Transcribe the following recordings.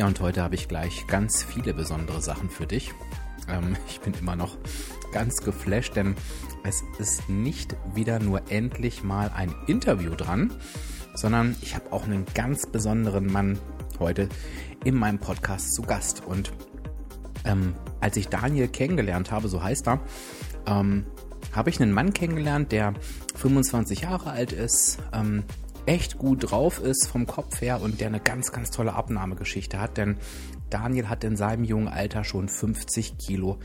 Ja, und heute habe ich gleich ganz viele besondere Sachen für dich. Ähm, ich bin immer noch ganz geflasht, denn es ist nicht wieder nur endlich mal ein Interview dran, sondern ich habe auch einen ganz besonderen Mann heute in meinem Podcast zu Gast. Und ähm, als ich Daniel kennengelernt habe, so heißt er, ähm, habe ich einen Mann kennengelernt, der 25 Jahre alt ist, ähm, echt gut drauf ist vom Kopf her und der eine ganz, ganz tolle Abnahmegeschichte hat, denn Daniel hat in seinem jungen Alter schon 50 Kilo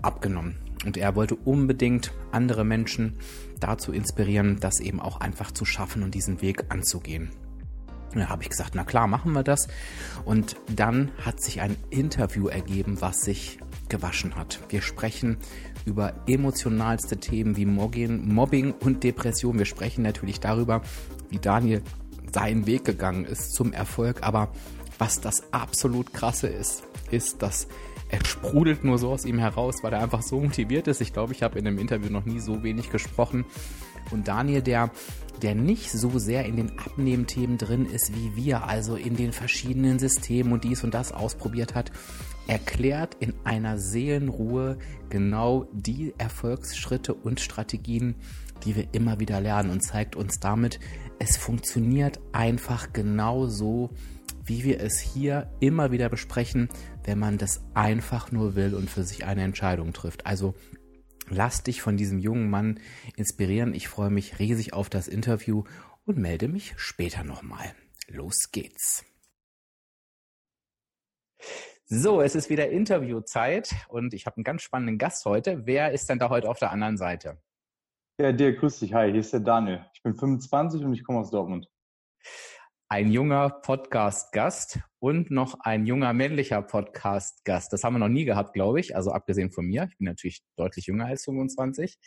abgenommen. Und er wollte unbedingt andere Menschen dazu inspirieren, das eben auch einfach zu schaffen und diesen Weg anzugehen. Da habe ich gesagt, na klar, machen wir das. Und dann hat sich ein Interview ergeben, was sich gewaschen hat. Wir sprechen über emotionalste Themen wie Mobbing und Depression. Wir sprechen natürlich darüber, wie Daniel seinen Weg gegangen ist zum Erfolg. Aber was das absolut krasse ist, ist, dass er sprudelt nur so aus ihm heraus, weil er einfach so motiviert ist. Ich glaube, ich habe in dem Interview noch nie so wenig gesprochen. Und Daniel, der, der nicht so sehr in den Abnehmthemen drin ist wie wir, also in den verschiedenen Systemen und dies und das ausprobiert hat, erklärt in einer Seelenruhe genau die Erfolgsschritte und Strategien, die wir immer wieder lernen und zeigt uns damit, es funktioniert einfach genau so, wie wir es hier immer wieder besprechen, wenn man das einfach nur will und für sich eine Entscheidung trifft. Also lass dich von diesem jungen Mann inspirieren. Ich freue mich riesig auf das Interview und melde mich später nochmal. Los geht's. So, es ist wieder Interviewzeit und ich habe einen ganz spannenden Gast heute. Wer ist denn da heute auf der anderen Seite? Ja, dir, grüß dich. Hi, hier ist der Daniel. Ich bin 25 und ich komme aus Dortmund. Ein junger Podcast-Gast und noch ein junger männlicher Podcast-Gast. Das haben wir noch nie gehabt, glaube ich. Also abgesehen von mir. Ich bin natürlich deutlich jünger als 25.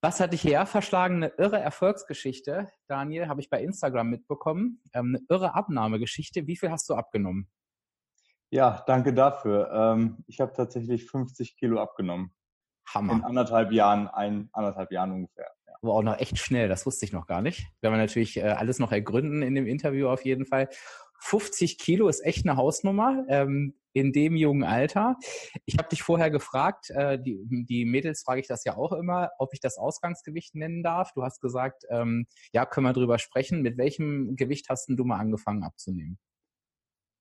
Was hat dich hierher verschlagen? Eine irre Erfolgsgeschichte, Daniel, habe ich bei Instagram mitbekommen. Ähm, eine irre Abnahmegeschichte. Wie viel hast du abgenommen? Ja, danke dafür. Ähm, ich habe tatsächlich 50 Kilo abgenommen. Hammer. In anderthalb Jahren, ein, anderthalb Jahren ungefähr. Ja. Aber auch noch echt schnell, das wusste ich noch gar nicht. Werden wir natürlich äh, alles noch ergründen in dem Interview auf jeden Fall. 50 Kilo ist echt eine Hausnummer ähm, in dem jungen Alter. Ich habe dich vorher gefragt, äh, die, die Mädels frage ich das ja auch immer, ob ich das Ausgangsgewicht nennen darf. Du hast gesagt, ähm, ja, können wir drüber sprechen. Mit welchem Gewicht hast du mal angefangen abzunehmen?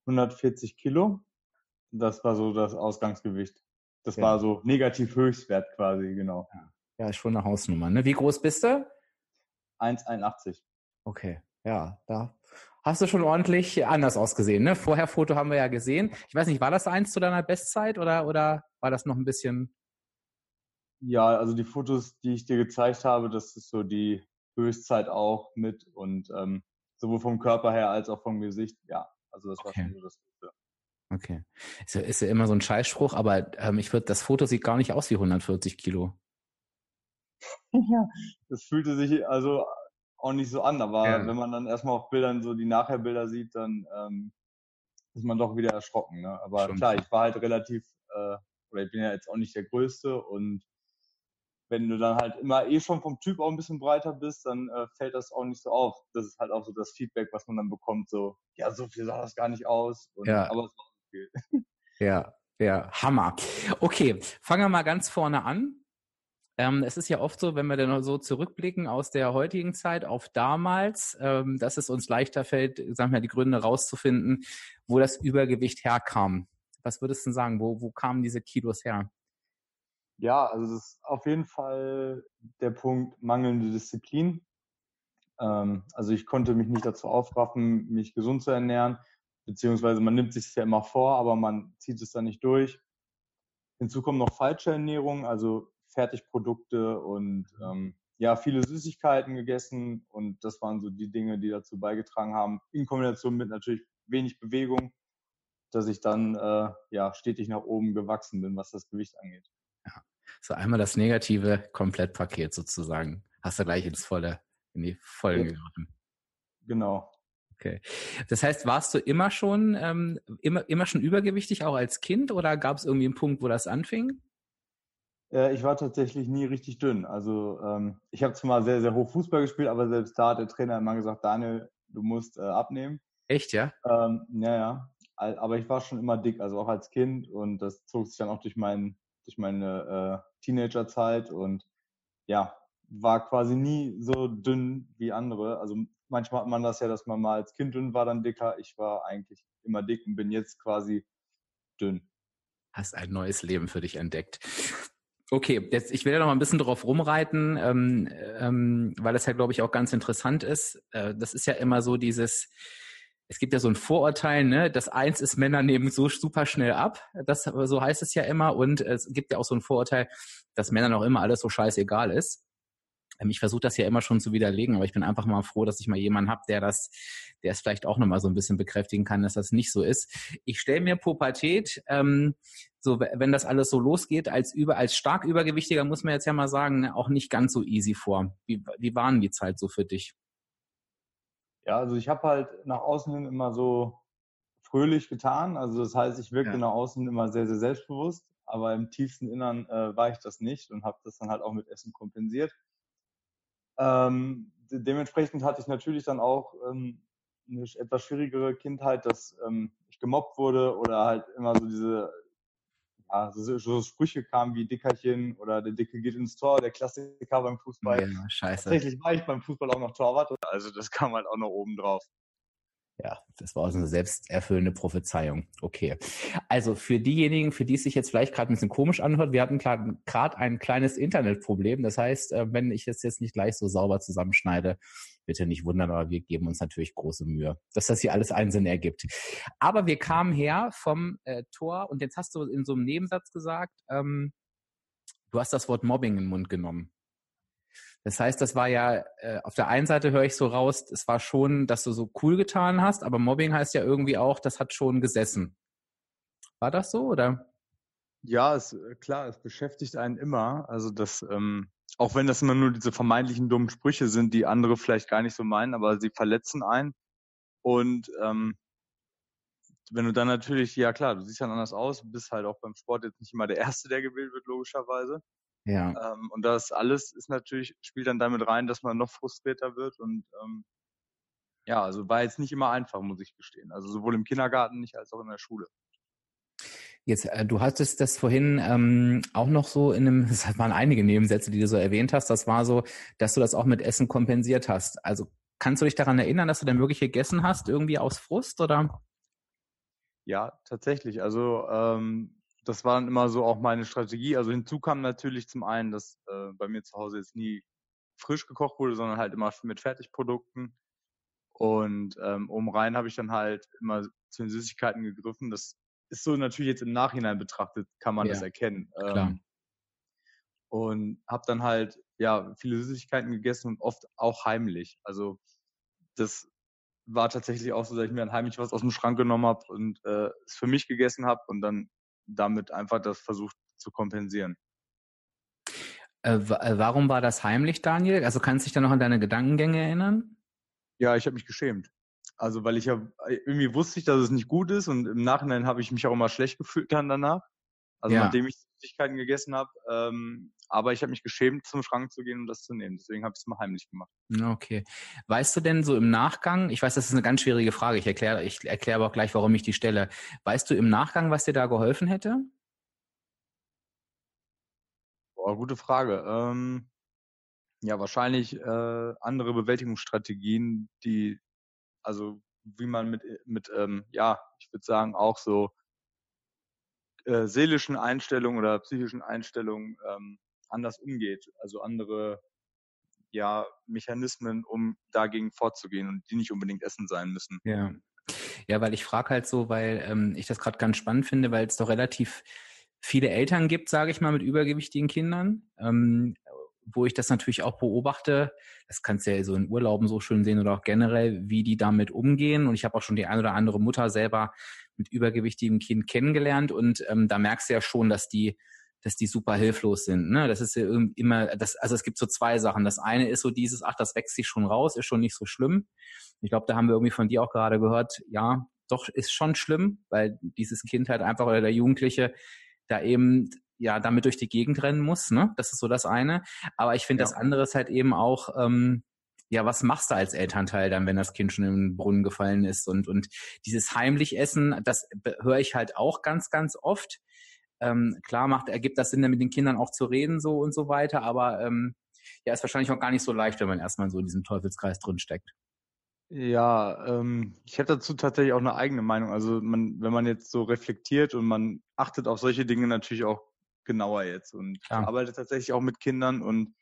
140 Kilo. Das war so das Ausgangsgewicht. Das ja. war so negativ Höchstwert quasi, genau. Ja. ist schon eine Hausnummer. Ne? Wie groß bist du? 1,81. Okay, ja, da hast du schon ordentlich anders ausgesehen. Ne? Vorher Foto haben wir ja gesehen. Ich weiß nicht, war das eins zu deiner Bestzeit oder, oder war das noch ein bisschen? Ja, also die Fotos, die ich dir gezeigt habe, das ist so die Höchstzeit auch mit und ähm, sowohl vom Körper her als auch vom Gesicht. Ja, also das okay. war schon so das Gute. Okay. Ist ja, ist ja immer so ein Scheißspruch, aber ähm, ich würde, das Foto sieht gar nicht aus wie 140 Kilo. Ja, das fühlte sich also auch nicht so an, aber ja. wenn man dann erstmal auf Bildern so die Nachherbilder sieht, dann ähm, ist man doch wieder erschrocken. Ne? Aber Schon. klar, ich war halt relativ, äh, oder ich bin ja jetzt auch nicht der Größte und wenn du dann halt immer eh schon vom Typ auch ein bisschen breiter bist, dann äh, fällt das auch nicht so auf. Das ist halt auch so das Feedback, was man dann bekommt, so, ja, so viel sah das gar nicht aus. Und, ja. Aber es war viel. Ja, ja, Hammer. Okay, fangen wir mal ganz vorne an. Ähm, es ist ja oft so, wenn wir dann so zurückblicken aus der heutigen Zeit auf damals, ähm, dass es uns leichter fällt, sagen wir, die Gründe rauszufinden, wo das Übergewicht herkam. Was würdest du sagen? Wo, wo kamen diese Kilos her? Ja, also das ist auf jeden Fall der Punkt mangelnde Disziplin. Ähm, also ich konnte mich nicht dazu aufraffen, mich gesund zu ernähren beziehungsweise man nimmt sich ja immer vor, aber man zieht es dann nicht durch. Hinzu kommt noch falsche Ernährung, also Fertigprodukte und ähm, ja, viele Süßigkeiten gegessen und das waren so die Dinge, die dazu beigetragen haben, in Kombination mit natürlich wenig Bewegung. dass ich dann äh, ja stetig nach oben gewachsen bin, was das Gewicht angeht. Ja. So einmal das negative Komplettpaket sozusagen. Hast du gleich ins volle, in die Vollen ja. gegriffen. Genau. Okay. Das heißt, warst du immer schon ähm, immer immer schon übergewichtig auch als Kind oder gab es irgendwie einen Punkt, wo das anfing? Äh, ich war tatsächlich nie richtig dünn. Also ähm, ich habe zwar sehr sehr hoch Fußball gespielt, aber selbst da hat der Trainer immer gesagt, Daniel, du musst äh, abnehmen. Echt ja? Ähm, ja ja. Aber ich war schon immer dick, also auch als Kind und das zog sich dann auch durch mein durch meine äh, Teenagerzeit und ja war quasi nie so dünn wie andere. Also manchmal hat man das ja, dass man mal als Kind dünn war, dann dicker. Ich war eigentlich immer dick und bin jetzt quasi dünn. Hast ein neues Leben für dich entdeckt. Okay, jetzt ich will ja noch mal ein bisschen drauf rumreiten, ähm, ähm, weil das ja, glaube ich, auch ganz interessant ist. Äh, das ist ja immer so dieses, es gibt ja so ein Vorurteil, ne, das eins ist Männer nehmen so super schnell ab. Das so heißt es ja immer. Und es gibt ja auch so ein Vorurteil, dass Männern auch immer alles so scheißegal ist. Ähm, ich versuche das ja immer schon zu widerlegen, aber ich bin einfach mal froh, dass ich mal jemanden habe, der das, der es vielleicht auch nochmal so ein bisschen bekräftigen kann, dass das nicht so ist. Ich stelle mir Pubertät, ähm, so wenn das alles so losgeht, als über, als stark übergewichtiger muss man jetzt ja mal sagen, auch nicht ganz so easy vor. Wie, wie waren die Zeit so für dich? Ja, also ich habe halt nach außen hin immer so fröhlich getan. Also das heißt, ich wirkte ja. nach außen immer sehr, sehr selbstbewusst, aber im tiefsten Innern äh, war ich das nicht und habe das dann halt auch mit Essen kompensiert. Ähm, dementsprechend hatte ich natürlich dann auch ähm, eine etwas schwierigere Kindheit, dass ähm, ich gemobbt wurde oder halt immer so diese ja, so, so Sprüche kamen wie Dickerchen oder der Dicke geht ins Tor, der Klassiker beim Fußball. Ja, scheiße. Tatsächlich war ich beim Fußball auch noch Torwart, also das kam halt auch noch oben drauf. Ja, das war also eine selbsterfüllende Prophezeiung. Okay. Also für diejenigen, für die es sich jetzt vielleicht gerade ein bisschen komisch anhört, wir hatten gerade ein kleines Internetproblem. Das heißt, äh, wenn ich es jetzt nicht gleich so sauber zusammenschneide, bitte nicht wundern, aber wir geben uns natürlich große Mühe, dass das hier alles einen Sinn ergibt. Aber wir kamen her vom äh, Tor und jetzt hast du in so einem Nebensatz gesagt, ähm, du hast das Wort Mobbing in den Mund genommen. Das heißt, das war ja, äh, auf der einen Seite höre ich so raus, es war schon, dass du so cool getan hast, aber Mobbing heißt ja irgendwie auch, das hat schon gesessen. War das so, oder? Ja, es, äh, klar, es beschäftigt einen immer. Also das, ähm, auch wenn das immer nur diese vermeintlichen dummen Sprüche sind, die andere vielleicht gar nicht so meinen, aber sie verletzen einen. Und ähm, wenn du dann natürlich, ja klar, du siehst dann anders aus, bist halt auch beim Sport jetzt nicht immer der Erste, der gewählt wird, logischerweise. Ja. Ähm, und das alles ist natürlich, spielt dann damit rein, dass man noch frustrierter wird und ähm, ja, also war jetzt nicht immer einfach, muss ich gestehen. Also sowohl im Kindergarten nicht als auch in der Schule. Jetzt, äh, du hattest das vorhin ähm, auch noch so in einem, es waren einige Nebensätze, die du so erwähnt hast, das war so, dass du das auch mit Essen kompensiert hast. Also kannst du dich daran erinnern, dass du dann wirklich gegessen hast, irgendwie aus Frust oder? Ja, tatsächlich. Also ähm, das war dann immer so auch meine Strategie. Also hinzu kam natürlich zum einen, dass äh, bei mir zu Hause jetzt nie frisch gekocht wurde, sondern halt immer mit Fertigprodukten. Und ähm, oben rein habe ich dann halt immer zu den Süßigkeiten gegriffen. Das ist so natürlich jetzt im Nachhinein betrachtet, kann man ja, das erkennen. Klar. Ähm, und habe dann halt ja viele Süßigkeiten gegessen und oft auch heimlich. Also das war tatsächlich auch so, dass ich mir dann heimlich was aus dem Schrank genommen habe und äh, es für mich gegessen habe und dann damit einfach das versucht zu kompensieren. Äh, äh, warum war das heimlich, Daniel? Also kannst du dich da noch an deine Gedankengänge erinnern? Ja, ich habe mich geschämt. Also weil ich ja irgendwie wusste ich, dass es nicht gut ist und im Nachhinein habe ich mich auch immer schlecht gefühlt dann danach. Also ja. nachdem ich Süßigkeiten gegessen habe. Ähm, aber ich habe mich geschämt, zum Schrank zu gehen und das zu nehmen. Deswegen habe ich es mal heimlich gemacht. Okay. Weißt du denn so im Nachgang, ich weiß, das ist eine ganz schwierige Frage, ich erkläre ich erklär aber auch gleich, warum ich die stelle. Weißt du im Nachgang, was dir da geholfen hätte? Boah, gute Frage. Ähm, ja, wahrscheinlich äh, andere Bewältigungsstrategien, die, also wie man mit, mit ähm, ja, ich würde sagen, auch so äh, seelischen Einstellungen oder psychischen Einstellungen ähm, anders umgeht. Also andere ja, Mechanismen, um dagegen vorzugehen und die nicht unbedingt Essen sein müssen. Ja. Ja, weil ich frage halt so, weil ähm, ich das gerade ganz spannend finde, weil es doch relativ viele Eltern gibt, sage ich mal, mit übergewichtigen Kindern, ähm, wo ich das natürlich auch beobachte. Das kannst du ja so in Urlauben so schön sehen oder auch generell, wie die damit umgehen. Und ich habe auch schon die eine oder andere Mutter selber mit übergewichtigem Kind kennengelernt und ähm, da merkst du ja schon, dass die dass die super hilflos sind. Ne? Das ist ja immer, das, also es gibt so zwei Sachen. Das eine ist so dieses, ach, das wächst sich schon raus, ist schon nicht so schlimm. Ich glaube, da haben wir irgendwie von dir auch gerade gehört, ja, doch ist schon schlimm, weil dieses Kind halt einfach oder der Jugendliche da eben ja damit durch die Gegend rennen muss. Ne? Das ist so das eine. Aber ich finde, ja. das andere ist halt eben auch, ähm, ja, was machst du als Elternteil dann, wenn das Kind schon im Brunnen gefallen ist? Und, und dieses heimlich Essen, das höre ich halt auch ganz, ganz oft. Ähm, klar macht, ergibt das Sinn, mit den Kindern auch zu reden so und so weiter, aber ähm, ja, ist wahrscheinlich auch gar nicht so leicht, wenn man erstmal so in diesem Teufelskreis drin steckt. Ja, ähm, ich hätte dazu tatsächlich auch eine eigene Meinung. Also man, wenn man jetzt so reflektiert und man achtet auf solche Dinge natürlich auch genauer jetzt und ja. arbeite tatsächlich auch mit Kindern und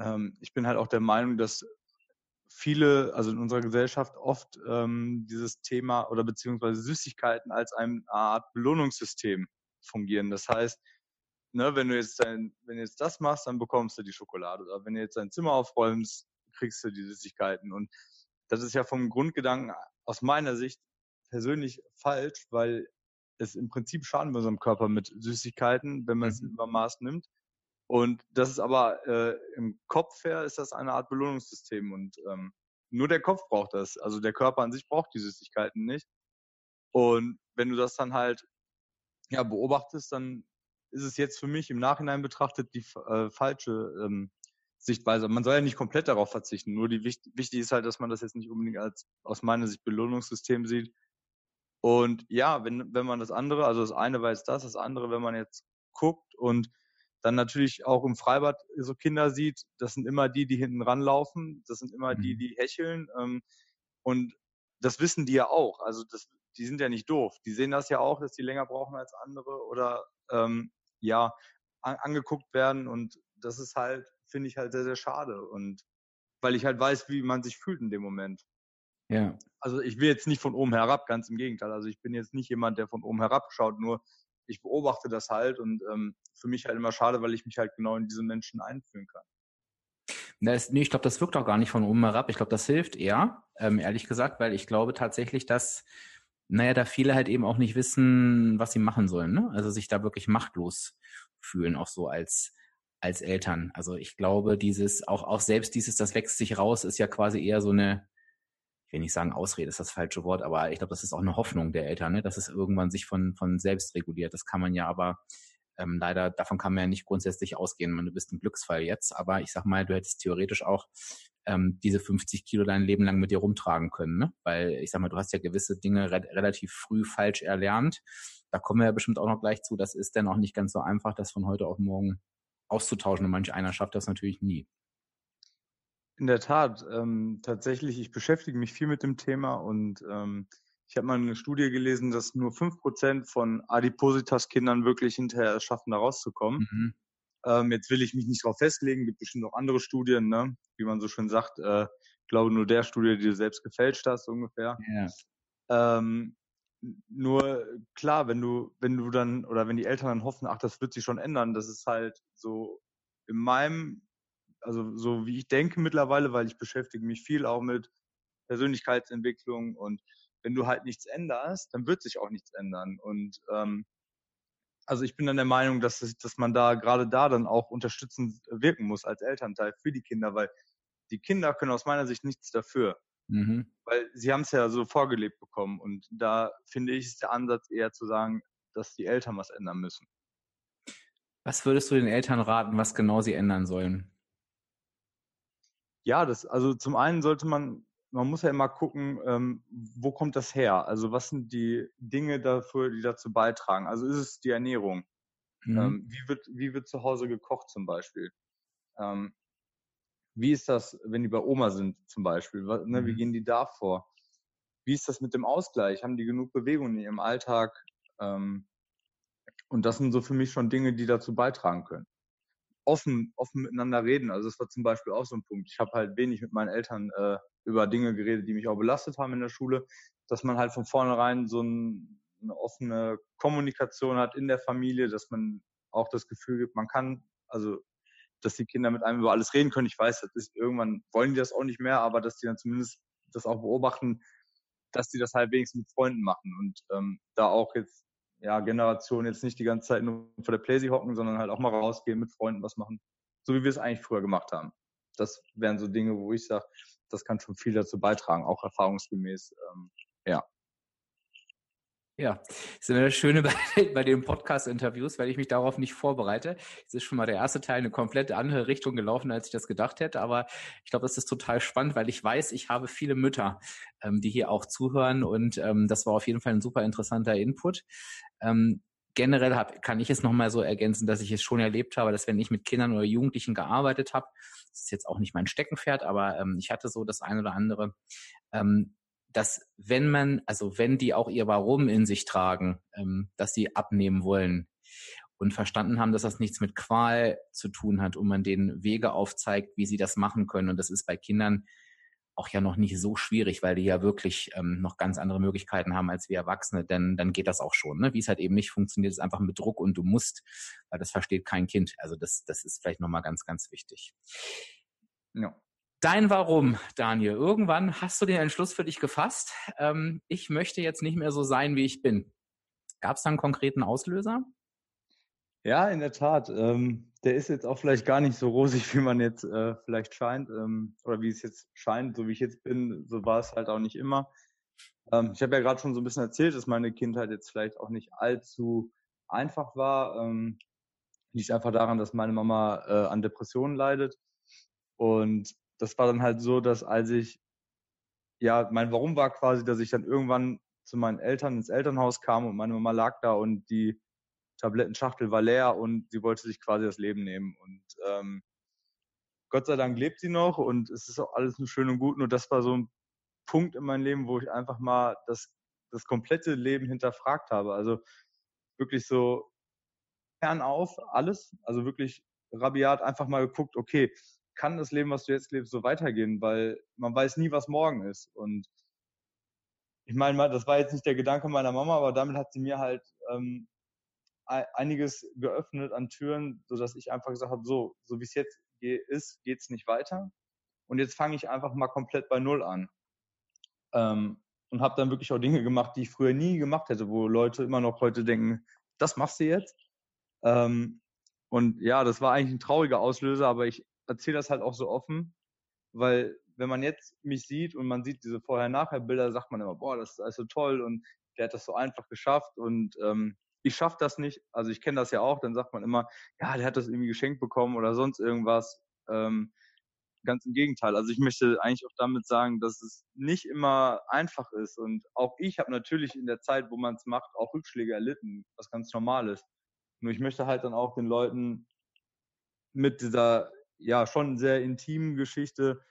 ähm, ich bin halt auch der Meinung, dass viele, also in unserer Gesellschaft oft ähm, dieses Thema oder beziehungsweise Süßigkeiten als eine Art Belohnungssystem fungieren. Das heißt, ne, wenn du jetzt dein, wenn du jetzt das machst, dann bekommst du die Schokolade. Oder wenn du jetzt dein Zimmer aufräumst, kriegst du die Süßigkeiten. Und das ist ja vom Grundgedanken aus meiner Sicht persönlich falsch, weil es im Prinzip schaden bei unserem Körper mit Süßigkeiten, wenn man es mhm. über Maß nimmt. Und das ist aber äh, im Kopf her ist das eine Art Belohnungssystem und ähm, nur der Kopf braucht das. Also der Körper an sich braucht die Süßigkeiten nicht. Und wenn du das dann halt ja beobachtest, dann ist es jetzt für mich im Nachhinein betrachtet die äh, falsche ähm, Sichtweise. Man soll ja nicht komplett darauf verzichten. Nur die wichtig ist halt, dass man das jetzt nicht unbedingt als aus meiner Sicht Belohnungssystem sieht. Und ja, wenn, wenn man das andere, also das eine jetzt das, das andere, wenn man jetzt guckt und dann natürlich auch im Freibad so Kinder sieht, das sind immer die, die hinten ranlaufen, das sind immer mhm. die, die hecheln. Ähm, und das wissen die ja auch. Also das, die sind ja nicht doof. Die sehen das ja auch, dass die länger brauchen als andere oder ähm, ja, an, angeguckt werden. Und das ist halt finde ich halt sehr, sehr schade. Und weil ich halt weiß, wie man sich fühlt in dem Moment. Ja. Also ich will jetzt nicht von oben herab, ganz im Gegenteil. Also ich bin jetzt nicht jemand, der von oben herab schaut, nur ich beobachte das halt und ähm, für mich halt immer schade, weil ich mich halt genau in diese Menschen einfühlen kann. Das, nee, ich glaube, das wirkt auch gar nicht von oben herab. Ich glaube, das hilft eher, ähm, ehrlich gesagt, weil ich glaube tatsächlich, dass, naja, da viele halt eben auch nicht wissen, was sie machen sollen. Ne? Also sich da wirklich machtlos fühlen, auch so als als Eltern. Also ich glaube, dieses, auch, auch selbst dieses, das wächst sich raus, ist ja quasi eher so eine, ich will nicht sagen Ausrede, ist das falsche Wort, aber ich glaube, das ist auch eine Hoffnung der Eltern, ne? dass es irgendwann sich von, von selbst reguliert. Das kann man ja aber ähm, leider, davon kann man ja nicht grundsätzlich ausgehen. Man, du bist ein Glücksfall jetzt, aber ich sag mal, du hättest theoretisch auch ähm, diese 50 Kilo dein Leben lang mit dir rumtragen können, ne? Weil ich sag mal, du hast ja gewisse Dinge re relativ früh falsch erlernt. Da kommen wir ja bestimmt auch noch gleich zu. Das ist dann auch nicht ganz so einfach, das von heute auf morgen auszutauschen. Und manch einer schafft das natürlich nie. In der Tat, ähm, tatsächlich, ich beschäftige mich viel mit dem Thema und ähm, ich habe mal eine Studie gelesen, dass nur fünf Prozent von Adipositas-Kindern wirklich hinterher schaffen, da rauszukommen. Mhm. Ähm, jetzt will ich mich nicht darauf festlegen, gibt bestimmt noch andere Studien, ne? wie man so schön sagt. Äh, ich glaube nur der Studie, die du selbst gefälscht hast, ungefähr. Yeah. Ähm, nur klar, wenn du, wenn du dann oder wenn die Eltern dann hoffen, ach, das wird sich schon ändern, das ist halt so in meinem, also so wie ich denke mittlerweile, weil ich beschäftige mich viel auch mit Persönlichkeitsentwicklung und wenn du halt nichts änderst, dann wird sich auch nichts ändern. Und ähm, also ich bin dann der Meinung, dass, dass man da gerade da dann auch unterstützend wirken muss als Elternteil für die Kinder, weil die Kinder können aus meiner Sicht nichts dafür. Mhm. Weil sie haben es ja so vorgelebt bekommen. Und da finde ich, ist der Ansatz eher zu sagen, dass die Eltern was ändern müssen. Was würdest du den Eltern raten, was genau sie ändern sollen? Ja, das, also zum einen sollte man, man muss ja immer gucken, ähm, wo kommt das her? Also was sind die Dinge dafür, die dazu beitragen? Also ist es die Ernährung? Mhm. Ähm, wie, wird, wie wird zu Hause gekocht zum Beispiel? Ähm, wie ist das, wenn die bei Oma sind zum Beispiel? Ne, mhm. Wie gehen die da vor? Wie ist das mit dem Ausgleich? Haben die genug Bewegung in ihrem Alltag? Ähm, und das sind so für mich schon Dinge, die dazu beitragen können. Offen, offen miteinander reden. Also das war zum Beispiel auch so ein Punkt. Ich habe halt wenig mit meinen Eltern äh, über Dinge geredet, die mich auch belastet haben in der Schule, dass man halt von vornherein so ein, eine offene Kommunikation hat in der Familie, dass man auch das Gefühl gibt, man kann, also dass die Kinder mit einem über alles reden können. Ich weiß, das ist irgendwann wollen die das auch nicht mehr, aber dass die dann zumindest das auch beobachten, dass die das halt wenigstens mit Freunden machen und ähm, da auch jetzt ja Generationen jetzt nicht die ganze Zeit nur vor der Playsee hocken, sondern halt auch mal rausgehen mit Freunden was machen, so wie wir es eigentlich früher gemacht haben. Das wären so Dinge, wo ich sage, das kann schon viel dazu beitragen, auch erfahrungsgemäß. Ähm, ja. Ja, das ist immer das Schöne bei, bei den Podcast-Interviews, weil ich mich darauf nicht vorbereite. Es ist schon mal der erste Teil eine komplett andere Richtung gelaufen, als ich das gedacht hätte. Aber ich glaube, das ist total spannend, weil ich weiß, ich habe viele Mütter, ähm, die hier auch zuhören. Und ähm, das war auf jeden Fall ein super interessanter Input. Ähm, generell hab, kann ich es nochmal so ergänzen, dass ich es schon erlebt habe, dass wenn ich mit Kindern oder Jugendlichen gearbeitet habe, das ist jetzt auch nicht mein Steckenpferd, aber ähm, ich hatte so das eine oder andere, ähm, dass wenn man, also wenn die auch ihr Warum in sich tragen, ähm, dass sie abnehmen wollen und verstanden haben, dass das nichts mit Qual zu tun hat und man denen Wege aufzeigt, wie sie das machen können. Und das ist bei Kindern auch ja noch nicht so schwierig, weil die ja wirklich ähm, noch ganz andere Möglichkeiten haben als wir Erwachsene, denn dann geht das auch schon. Ne? Wie es halt eben nicht funktioniert, ist einfach mit Druck und du musst, weil das versteht kein Kind. Also das, das ist vielleicht nochmal ganz, ganz wichtig. Ja. Dein Warum, Daniel. Irgendwann hast du den Entschluss für dich gefasst. Ähm, ich möchte jetzt nicht mehr so sein, wie ich bin. Gab es da einen konkreten Auslöser? Ja, in der Tat. Ähm, der ist jetzt auch vielleicht gar nicht so rosig, wie man jetzt äh, vielleicht scheint. Ähm, oder wie es jetzt scheint, so wie ich jetzt bin, so war es halt auch nicht immer. Ähm, ich habe ja gerade schon so ein bisschen erzählt, dass meine Kindheit jetzt vielleicht auch nicht allzu einfach war. Ähm, liegt einfach daran, dass meine Mama äh, an Depressionen leidet. Und das war dann halt so, dass als ich, ja, mein Warum war quasi, dass ich dann irgendwann zu meinen Eltern ins Elternhaus kam und meine Mama lag da und die Tablettenschachtel war leer und sie wollte sich quasi das Leben nehmen. Und ähm, Gott sei Dank lebt sie noch und es ist auch alles nur schön und gut. Nur das war so ein Punkt in meinem Leben, wo ich einfach mal das, das komplette Leben hinterfragt habe. Also wirklich so fernauf alles, also wirklich rabiat einfach mal geguckt, okay, kann das Leben, was du jetzt lebst, so weitergehen, weil man weiß nie, was morgen ist. Und ich meine, das war jetzt nicht der Gedanke meiner Mama, aber damit hat sie mir halt ähm, einiges geöffnet an Türen, sodass ich einfach gesagt habe, so, so wie es jetzt ist, geht es nicht weiter. Und jetzt fange ich einfach mal komplett bei Null an. Ähm, und habe dann wirklich auch Dinge gemacht, die ich früher nie gemacht hätte, wo Leute immer noch heute denken, das machst du jetzt. Ähm, und ja, das war eigentlich ein trauriger Auslöser, aber ich erzähle das halt auch so offen, weil wenn man jetzt mich sieht und man sieht diese Vorher-Nachher-Bilder, sagt man immer, boah, das ist also toll und der hat das so einfach geschafft und ähm, ich schaffe das nicht. Also ich kenne das ja auch, dann sagt man immer, ja, der hat das irgendwie geschenkt bekommen oder sonst irgendwas. Ähm, ganz im Gegenteil. Also ich möchte eigentlich auch damit sagen, dass es nicht immer einfach ist. Und auch ich habe natürlich in der Zeit, wo man es macht, auch Rückschläge erlitten, was ganz normal ist. Nur ich möchte halt dann auch den Leuten mit dieser ja schon sehr intimen Geschichte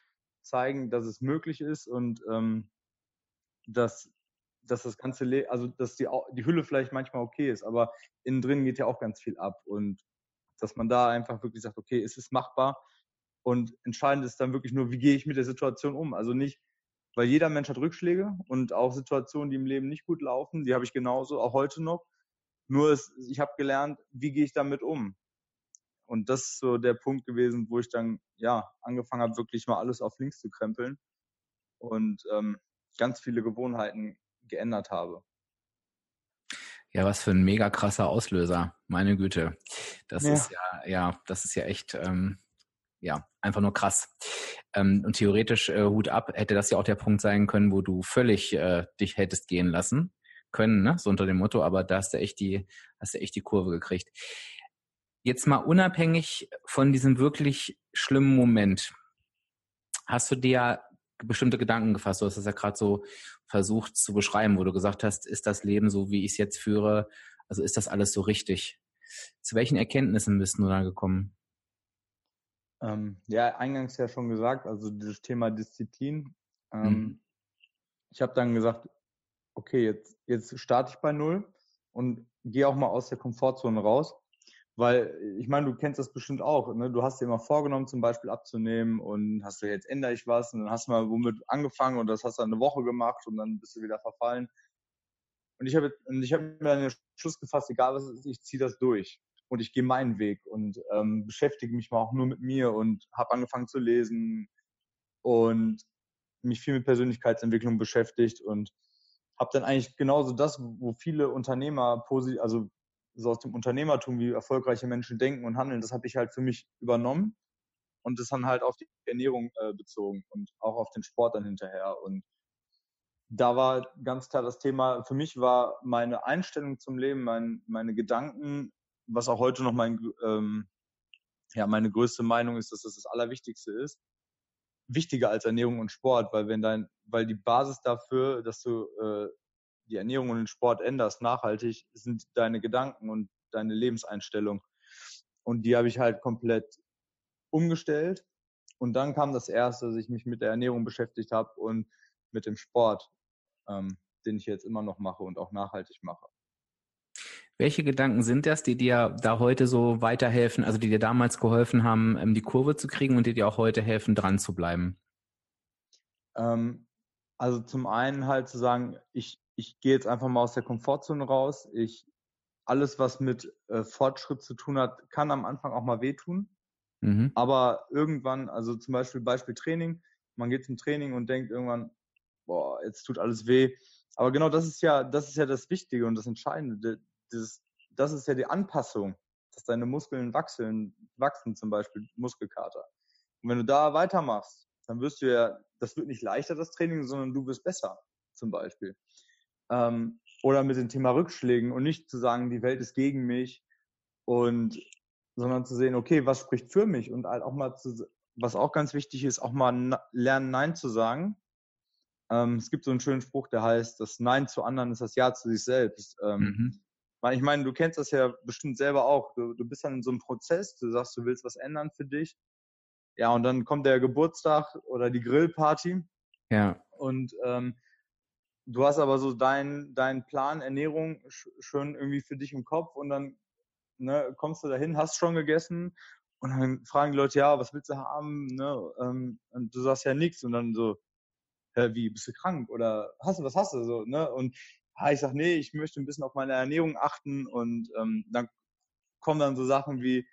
zeigen, dass es möglich ist und ähm, dass, dass das ganze, Le also dass die, die Hülle vielleicht manchmal okay ist, aber innen drin geht ja auch ganz viel ab und dass man da einfach wirklich sagt, okay, es ist machbar und entscheidend ist dann wirklich nur, wie gehe ich mit der Situation um. Also nicht, weil jeder Mensch hat Rückschläge und auch Situationen, die im Leben nicht gut laufen, die habe ich genauso, auch heute noch. Nur ist, ich habe gelernt, wie gehe ich damit um. Und das ist so der Punkt gewesen, wo ich dann ja angefangen habe, wirklich mal alles auf links zu krempeln und ähm, ganz viele Gewohnheiten geändert habe. Ja, was für ein mega krasser Auslöser, meine Güte. Das ja. ist ja, ja, das ist ja echt, ähm, ja, einfach nur krass. Ähm, und theoretisch äh, Hut ab hätte das ja auch der Punkt sein können, wo du völlig äh, dich hättest gehen lassen können, ne? so unter dem Motto. Aber da hast du echt die, hast du echt die Kurve gekriegt. Jetzt mal unabhängig von diesem wirklich schlimmen Moment, hast du dir bestimmte Gedanken gefasst? Du hast das ja gerade so versucht zu beschreiben, wo du gesagt hast, ist das Leben so, wie ich es jetzt führe? Also ist das alles so richtig? Zu welchen Erkenntnissen bist du da gekommen? Ähm, ja, eingangs ja schon gesagt, also dieses Thema Disziplin. Ähm, mhm. Ich habe dann gesagt, okay, jetzt, jetzt starte ich bei Null und gehe auch mal aus der Komfortzone raus weil ich meine, du kennst das bestimmt auch. Ne? Du hast dir immer vorgenommen, zum Beispiel abzunehmen und hast du jetzt ändere ich was und dann hast du mal womit angefangen und das hast du eine Woche gemacht und dann bist du wieder verfallen. Und ich habe ich hab mir dann den Schluss gefasst, egal was ist, ich ziehe das durch und ich gehe meinen Weg und ähm, beschäftige mich mal auch nur mit mir und habe angefangen zu lesen und mich viel mit Persönlichkeitsentwicklung beschäftigt und habe dann eigentlich genauso das, wo viele Unternehmer, also so aus dem Unternehmertum, wie erfolgreiche Menschen denken und handeln, das habe ich halt für mich übernommen und das dann halt auf die Ernährung äh, bezogen und auch auf den Sport dann hinterher. Und da war ganz klar das Thema, für mich war meine Einstellung zum Leben, mein, meine Gedanken, was auch heute noch mein, ähm, ja, meine größte Meinung ist, dass das das Allerwichtigste ist, wichtiger als Ernährung und Sport, weil wenn dein, weil die Basis dafür, dass du äh, die Ernährung und den Sport änderst, nachhaltig, sind deine Gedanken und deine Lebenseinstellung. Und die habe ich halt komplett umgestellt. Und dann kam das erste, dass ich mich mit der Ernährung beschäftigt habe und mit dem Sport, ähm, den ich jetzt immer noch mache und auch nachhaltig mache. Welche Gedanken sind das, die dir da heute so weiterhelfen, also die dir damals geholfen haben, ähm, die Kurve zu kriegen und die dir auch heute helfen, dran zu bleiben? Ähm, also zum einen halt zu sagen, ich, ich gehe jetzt einfach mal aus der Komfortzone raus. Ich, alles, was mit äh, Fortschritt zu tun hat, kann am Anfang auch mal wehtun. Mhm. Aber irgendwann, also zum Beispiel Beispiel Training, man geht zum Training und denkt irgendwann, boah, jetzt tut alles weh. Aber genau das ist ja, das ist ja das Wichtige und das Entscheidende dieses, das ist ja die Anpassung, dass deine Muskeln wachsen, wachsen zum Beispiel Muskelkater. Und wenn du da weitermachst, dann wirst du ja, das wird nicht leichter, das Training, sondern du wirst besser, zum Beispiel. Ähm, oder mit dem Thema Rückschlägen und nicht zu sagen, die Welt ist gegen mich und, sondern zu sehen, okay, was spricht für mich und halt auch mal zu, was auch ganz wichtig ist, auch mal lernen, Nein zu sagen. Ähm, es gibt so einen schönen Spruch, der heißt, das Nein zu anderen ist das Ja zu sich selbst. Ähm, mhm. Ich meine, du kennst das ja bestimmt selber auch. Du, du bist dann in so einem Prozess, du sagst, du willst was ändern für dich. Ja, und dann kommt der Geburtstag oder die Grillparty. Ja. Und ähm, du hast aber so deinen dein Plan Ernährung schon irgendwie für dich im Kopf und dann ne, kommst du dahin, hast schon gegessen und dann fragen die Leute, ja, was willst du haben? Ne? Ähm, und du sagst ja nichts und dann so, hä, wie, bist du krank? Oder hast du, was hast du so? Ne? Und ah, ich sage, nee, ich möchte ein bisschen auf meine Ernährung achten und ähm, dann kommen dann so Sachen wie,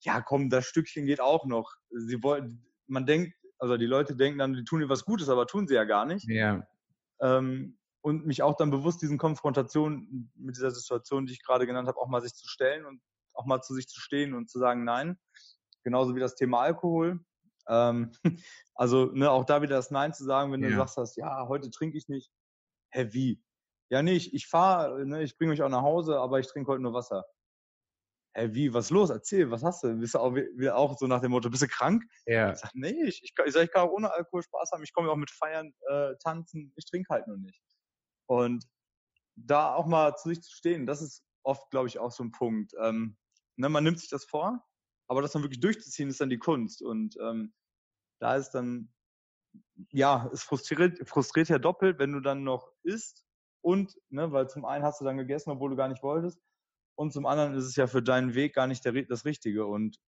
ja, komm, das Stückchen geht auch noch. Sie wollen, man denkt, also die Leute denken dann, die tun dir was Gutes, aber tun sie ja gar nicht. Ja. Ähm, und mich auch dann bewusst diesen Konfrontationen mit dieser Situation, die ich gerade genannt habe, auch mal sich zu stellen und auch mal zu sich zu stehen und zu sagen, nein. Genauso wie das Thema Alkohol. Ähm, also ne, auch da wieder das Nein zu sagen, wenn ja. du sagst, ja, heute trinke ich nicht. Hä, wie? ja, nee, ich, ich fahre, ne, ich bringe mich auch nach Hause, aber ich trinke heute nur Wasser. Hä, wie, was los? Erzähl, was hast du? Bist du auch, auch so nach dem Motto, bist du krank? Ja. Ich sag, nee, ich, ich, ich, sag, ich kann auch ohne Alkohol Spaß haben, ich komme auch mit Feiern, äh, tanzen, ich trinke halt nur nicht. Und da auch mal zu sich zu stehen, das ist oft, glaube ich, auch so ein Punkt. Ähm, ne, man nimmt sich das vor, aber das dann wirklich durchzuziehen, ist dann die Kunst. Und ähm, da ist dann, ja, es frustriert, frustriert ja doppelt, wenn du dann noch isst und, ne, weil zum einen hast du dann gegessen, obwohl du gar nicht wolltest. Und zum anderen ist es ja für deinen Weg gar nicht der, das Richtige. Und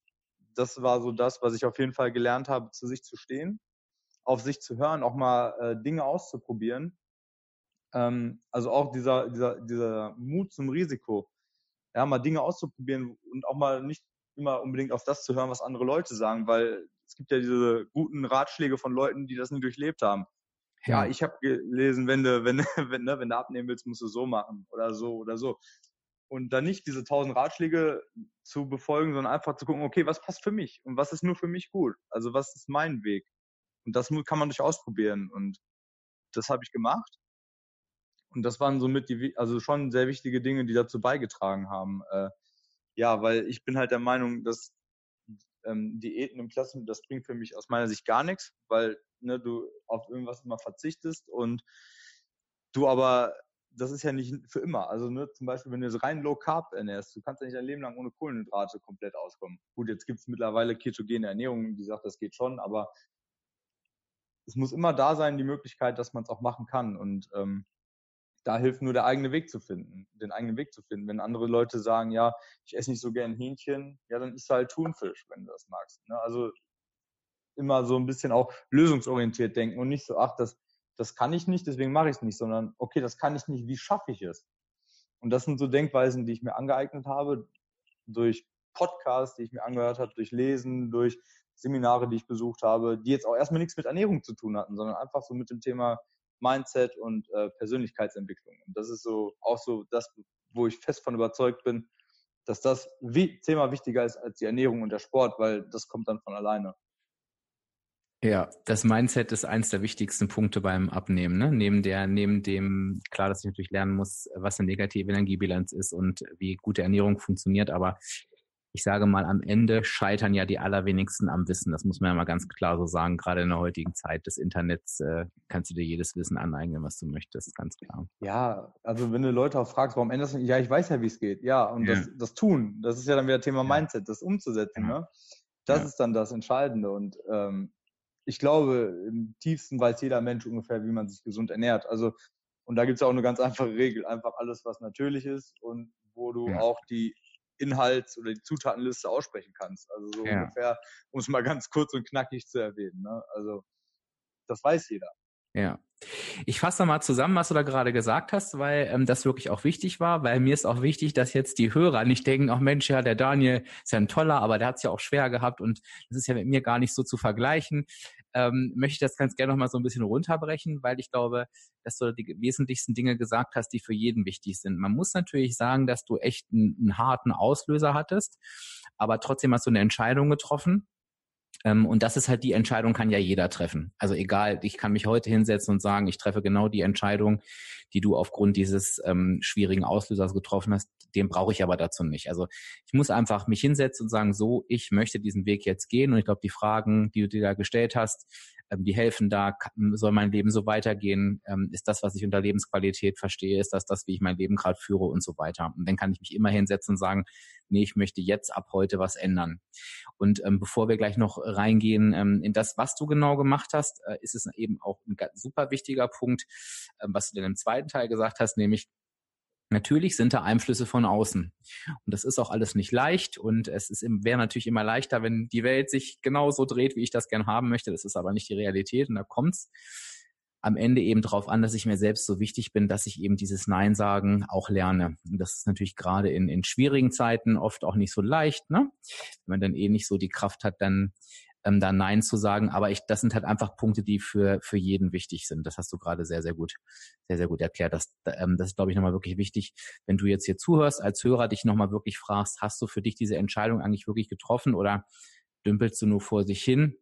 das war so das, was ich auf jeden Fall gelernt habe, zu sich zu stehen, auf sich zu hören, auch mal äh, Dinge auszuprobieren. Ähm, also auch dieser, dieser, dieser Mut zum Risiko. Ja, mal Dinge auszuprobieren und auch mal nicht immer unbedingt auf das zu hören, was andere Leute sagen, weil es gibt ja diese guten Ratschläge von Leuten, die das nie durchlebt haben ja, ich habe gelesen, wenn du, wenn, wenn, ne, wenn du abnehmen willst, musst du so machen oder so oder so. Und dann nicht diese tausend Ratschläge zu befolgen, sondern einfach zu gucken, okay, was passt für mich und was ist nur für mich gut? Also was ist mein Weg? Und das kann man durch ausprobieren. Und das habe ich gemacht. Und das waren somit die, also schon sehr wichtige Dinge, die dazu beigetragen haben. Äh, ja, weil ich bin halt der Meinung, dass ähm, Diäten im Klassen, das bringt für mich aus meiner Sicht gar nichts, weil ne, du auf irgendwas immer verzichtest und du aber, das ist ja nicht für immer. Also ne, zum Beispiel, wenn du jetzt rein Low Carb ernährst, du kannst ja nicht dein Leben lang ohne Kohlenhydrate komplett auskommen. Gut, jetzt gibt es mittlerweile ketogene Ernährung, die sagt, das geht schon, aber es muss immer da sein, die Möglichkeit, dass man es auch machen kann. Und ähm, da hilft nur der eigene Weg zu finden, den eigenen Weg zu finden. Wenn andere Leute sagen, ja, ich esse nicht so gern Hähnchen, ja, dann isst halt Thunfisch, wenn du das magst. Ne? Also immer so ein bisschen auch lösungsorientiert denken und nicht so, ach, das, das kann ich nicht, deswegen mache ich es nicht, sondern okay, das kann ich nicht, wie schaffe ich es? Und das sind so Denkweisen, die ich mir angeeignet habe durch Podcasts, die ich mir angehört habe, durch Lesen, durch Seminare, die ich besucht habe, die jetzt auch erstmal nichts mit Ernährung zu tun hatten, sondern einfach so mit dem Thema Mindset und äh, Persönlichkeitsentwicklung. Und das ist so auch so das, wo ich fest von überzeugt bin, dass das wie, Thema wichtiger ist als die Ernährung und der Sport, weil das kommt dann von alleine. Ja, das Mindset ist eins der wichtigsten Punkte beim Abnehmen. Ne? Neben der, neben dem, klar, dass ich natürlich lernen muss, was eine negative Energiebilanz ist und wie gute Ernährung funktioniert, aber ich sage mal, am Ende scheitern ja die allerwenigsten am Wissen. Das muss man ja mal ganz klar so sagen. Gerade in der heutigen Zeit des Internets äh, kannst du dir jedes Wissen aneignen, was du möchtest, ganz klar. Ja, also wenn du Leute auch fragst, warum änderst du Ja, ich weiß ja, wie es geht. Ja, und ja. Das, das Tun, das ist ja dann wieder Thema Mindset, das umzusetzen. Ja. Ne? Das ja. ist dann das Entscheidende. Und ähm, ich glaube, im tiefsten weiß jeder Mensch ungefähr, wie man sich gesund ernährt. Also, und da gibt es auch eine ganz einfache Regel. Einfach alles, was natürlich ist und wo du auch die Inhalts- oder die Zutatenliste aussprechen kannst. Also so ja. ungefähr, um es mal ganz kurz und knackig zu erwähnen. Ne? Also das weiß jeder. Ja. Ich fasse mal zusammen, was du da gerade gesagt hast, weil ähm, das wirklich auch wichtig war, weil mir ist auch wichtig, dass jetzt die Hörer nicht denken, ach Mensch, ja, der Daniel ist ja ein toller, aber der hat es ja auch schwer gehabt und das ist ja mit mir gar nicht so zu vergleichen. Ähm, möchte ich das ganz gerne nochmal so ein bisschen runterbrechen, weil ich glaube, dass du die wesentlichsten Dinge gesagt hast, die für jeden wichtig sind. Man muss natürlich sagen, dass du echt einen, einen harten Auslöser hattest, aber trotzdem hast du eine Entscheidung getroffen und das ist halt die Entscheidung, kann ja jeder treffen. Also egal, ich kann mich heute hinsetzen und sagen, ich treffe genau die Entscheidung, die du aufgrund dieses ähm, schwierigen Auslösers getroffen hast. Den brauche ich aber dazu nicht. Also ich muss einfach mich hinsetzen und sagen, so, ich möchte diesen Weg jetzt gehen. Und ich glaube, die Fragen, die du dir da gestellt hast, ähm, die helfen da, soll mein Leben so weitergehen, ähm, ist das, was ich unter Lebensqualität verstehe, ist das das, wie ich mein Leben gerade führe und so weiter. Und dann kann ich mich immer hinsetzen und sagen, nee, ich möchte jetzt ab heute was ändern. Und ähm, bevor wir gleich noch reingehen ähm, in das, was du genau gemacht hast, äh, ist es eben auch ein super wichtiger Punkt, äh, was du denn im zweiten Teil gesagt hast, nämlich Natürlich sind da Einflüsse von außen. Und das ist auch alles nicht leicht. Und es wäre natürlich immer leichter, wenn die Welt sich genauso dreht, wie ich das gern haben möchte. Das ist aber nicht die Realität. Und da kommt's am Ende eben darauf an, dass ich mir selbst so wichtig bin, dass ich eben dieses Nein sagen auch lerne. Und das ist natürlich gerade in, in schwierigen Zeiten oft auch nicht so leicht, ne? Wenn man dann eh nicht so die Kraft hat, dann ähm, da Nein zu sagen. Aber ich, das sind halt einfach Punkte, die für, für jeden wichtig sind. Das hast du gerade sehr, sehr gut, sehr, sehr gut erklärt. Das, ähm, das ist, glaube ich, nochmal wirklich wichtig, wenn du jetzt hier zuhörst, als Hörer dich nochmal wirklich fragst, hast du für dich diese Entscheidung eigentlich wirklich getroffen oder dümpelst du nur vor sich hin?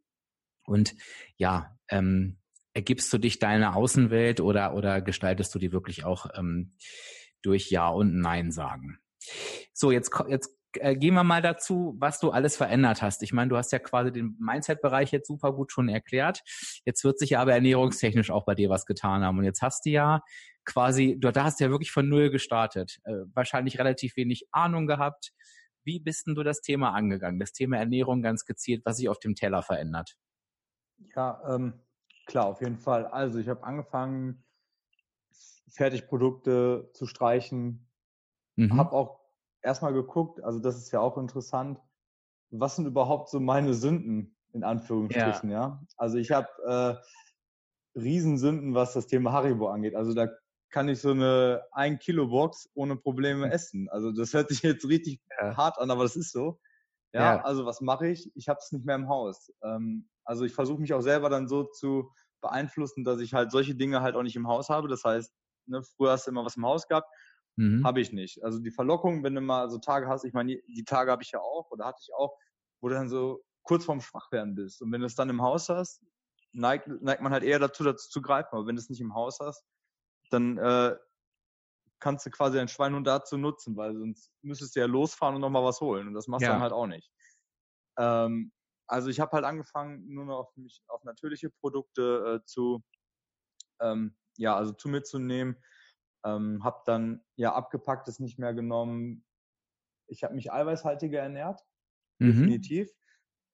Und ja, ähm, ergibst du dich deiner Außenwelt oder, oder gestaltest du die wirklich auch ähm, durch Ja und Nein sagen? So, jetzt, jetzt äh, gehen wir mal dazu, was du alles verändert hast. Ich meine, du hast ja quasi den Mindset-Bereich jetzt super gut schon erklärt. Jetzt wird sich ja aber ernährungstechnisch auch bei dir was getan haben. Und jetzt hast du ja quasi, du da hast ja wirklich von Null gestartet. Äh, wahrscheinlich relativ wenig Ahnung gehabt. Wie bist denn du das Thema angegangen? Das Thema Ernährung ganz gezielt, was sich auf dem Teller verändert? Ja, ähm, klar, auf jeden Fall. Also ich habe angefangen, Fertigprodukte zu streichen. Mhm. Habe auch erstmal geguckt, also das ist ja auch interessant, was sind überhaupt so meine Sünden, in Anführungsstrichen, ja. ja? Also ich habe äh, Riesensünden, was das Thema Haribo angeht. Also da kann ich so eine 1 Kilo Box ohne Probleme hm. essen. Also das hört sich jetzt richtig ja. hart an, aber das ist so. Ja, ja. also was mache ich? Ich habe es nicht mehr im Haus. Ähm, also ich versuche mich auch selber dann so zu beeinflussen, dass ich halt solche Dinge halt auch nicht im Haus habe. Das heißt, ne, früher hast du immer was im Haus gehabt, Mhm. Habe ich nicht. Also die Verlockung, wenn du mal so Tage hast, ich meine, die Tage habe ich ja auch oder hatte ich auch, wo du dann so kurz vorm Schwachwerden bist. Und wenn du es dann im Haus hast, neigt, neigt man halt eher dazu, dazu zu greifen. Aber wenn du es nicht im Haus hast, dann äh, kannst du quasi dein Schweinhund dazu nutzen, weil sonst müsstest du ja losfahren und nochmal was holen. Und das machst du dann halt auch nicht. Ähm, also ich habe halt angefangen, nur noch auf, mich, auf natürliche Produkte äh, zu, ähm, ja, also zu mir zu nehmen. Ähm, habe dann ja abgepacktes nicht mehr genommen. Ich habe mich eiweißhaltiger ernährt, mhm. definitiv.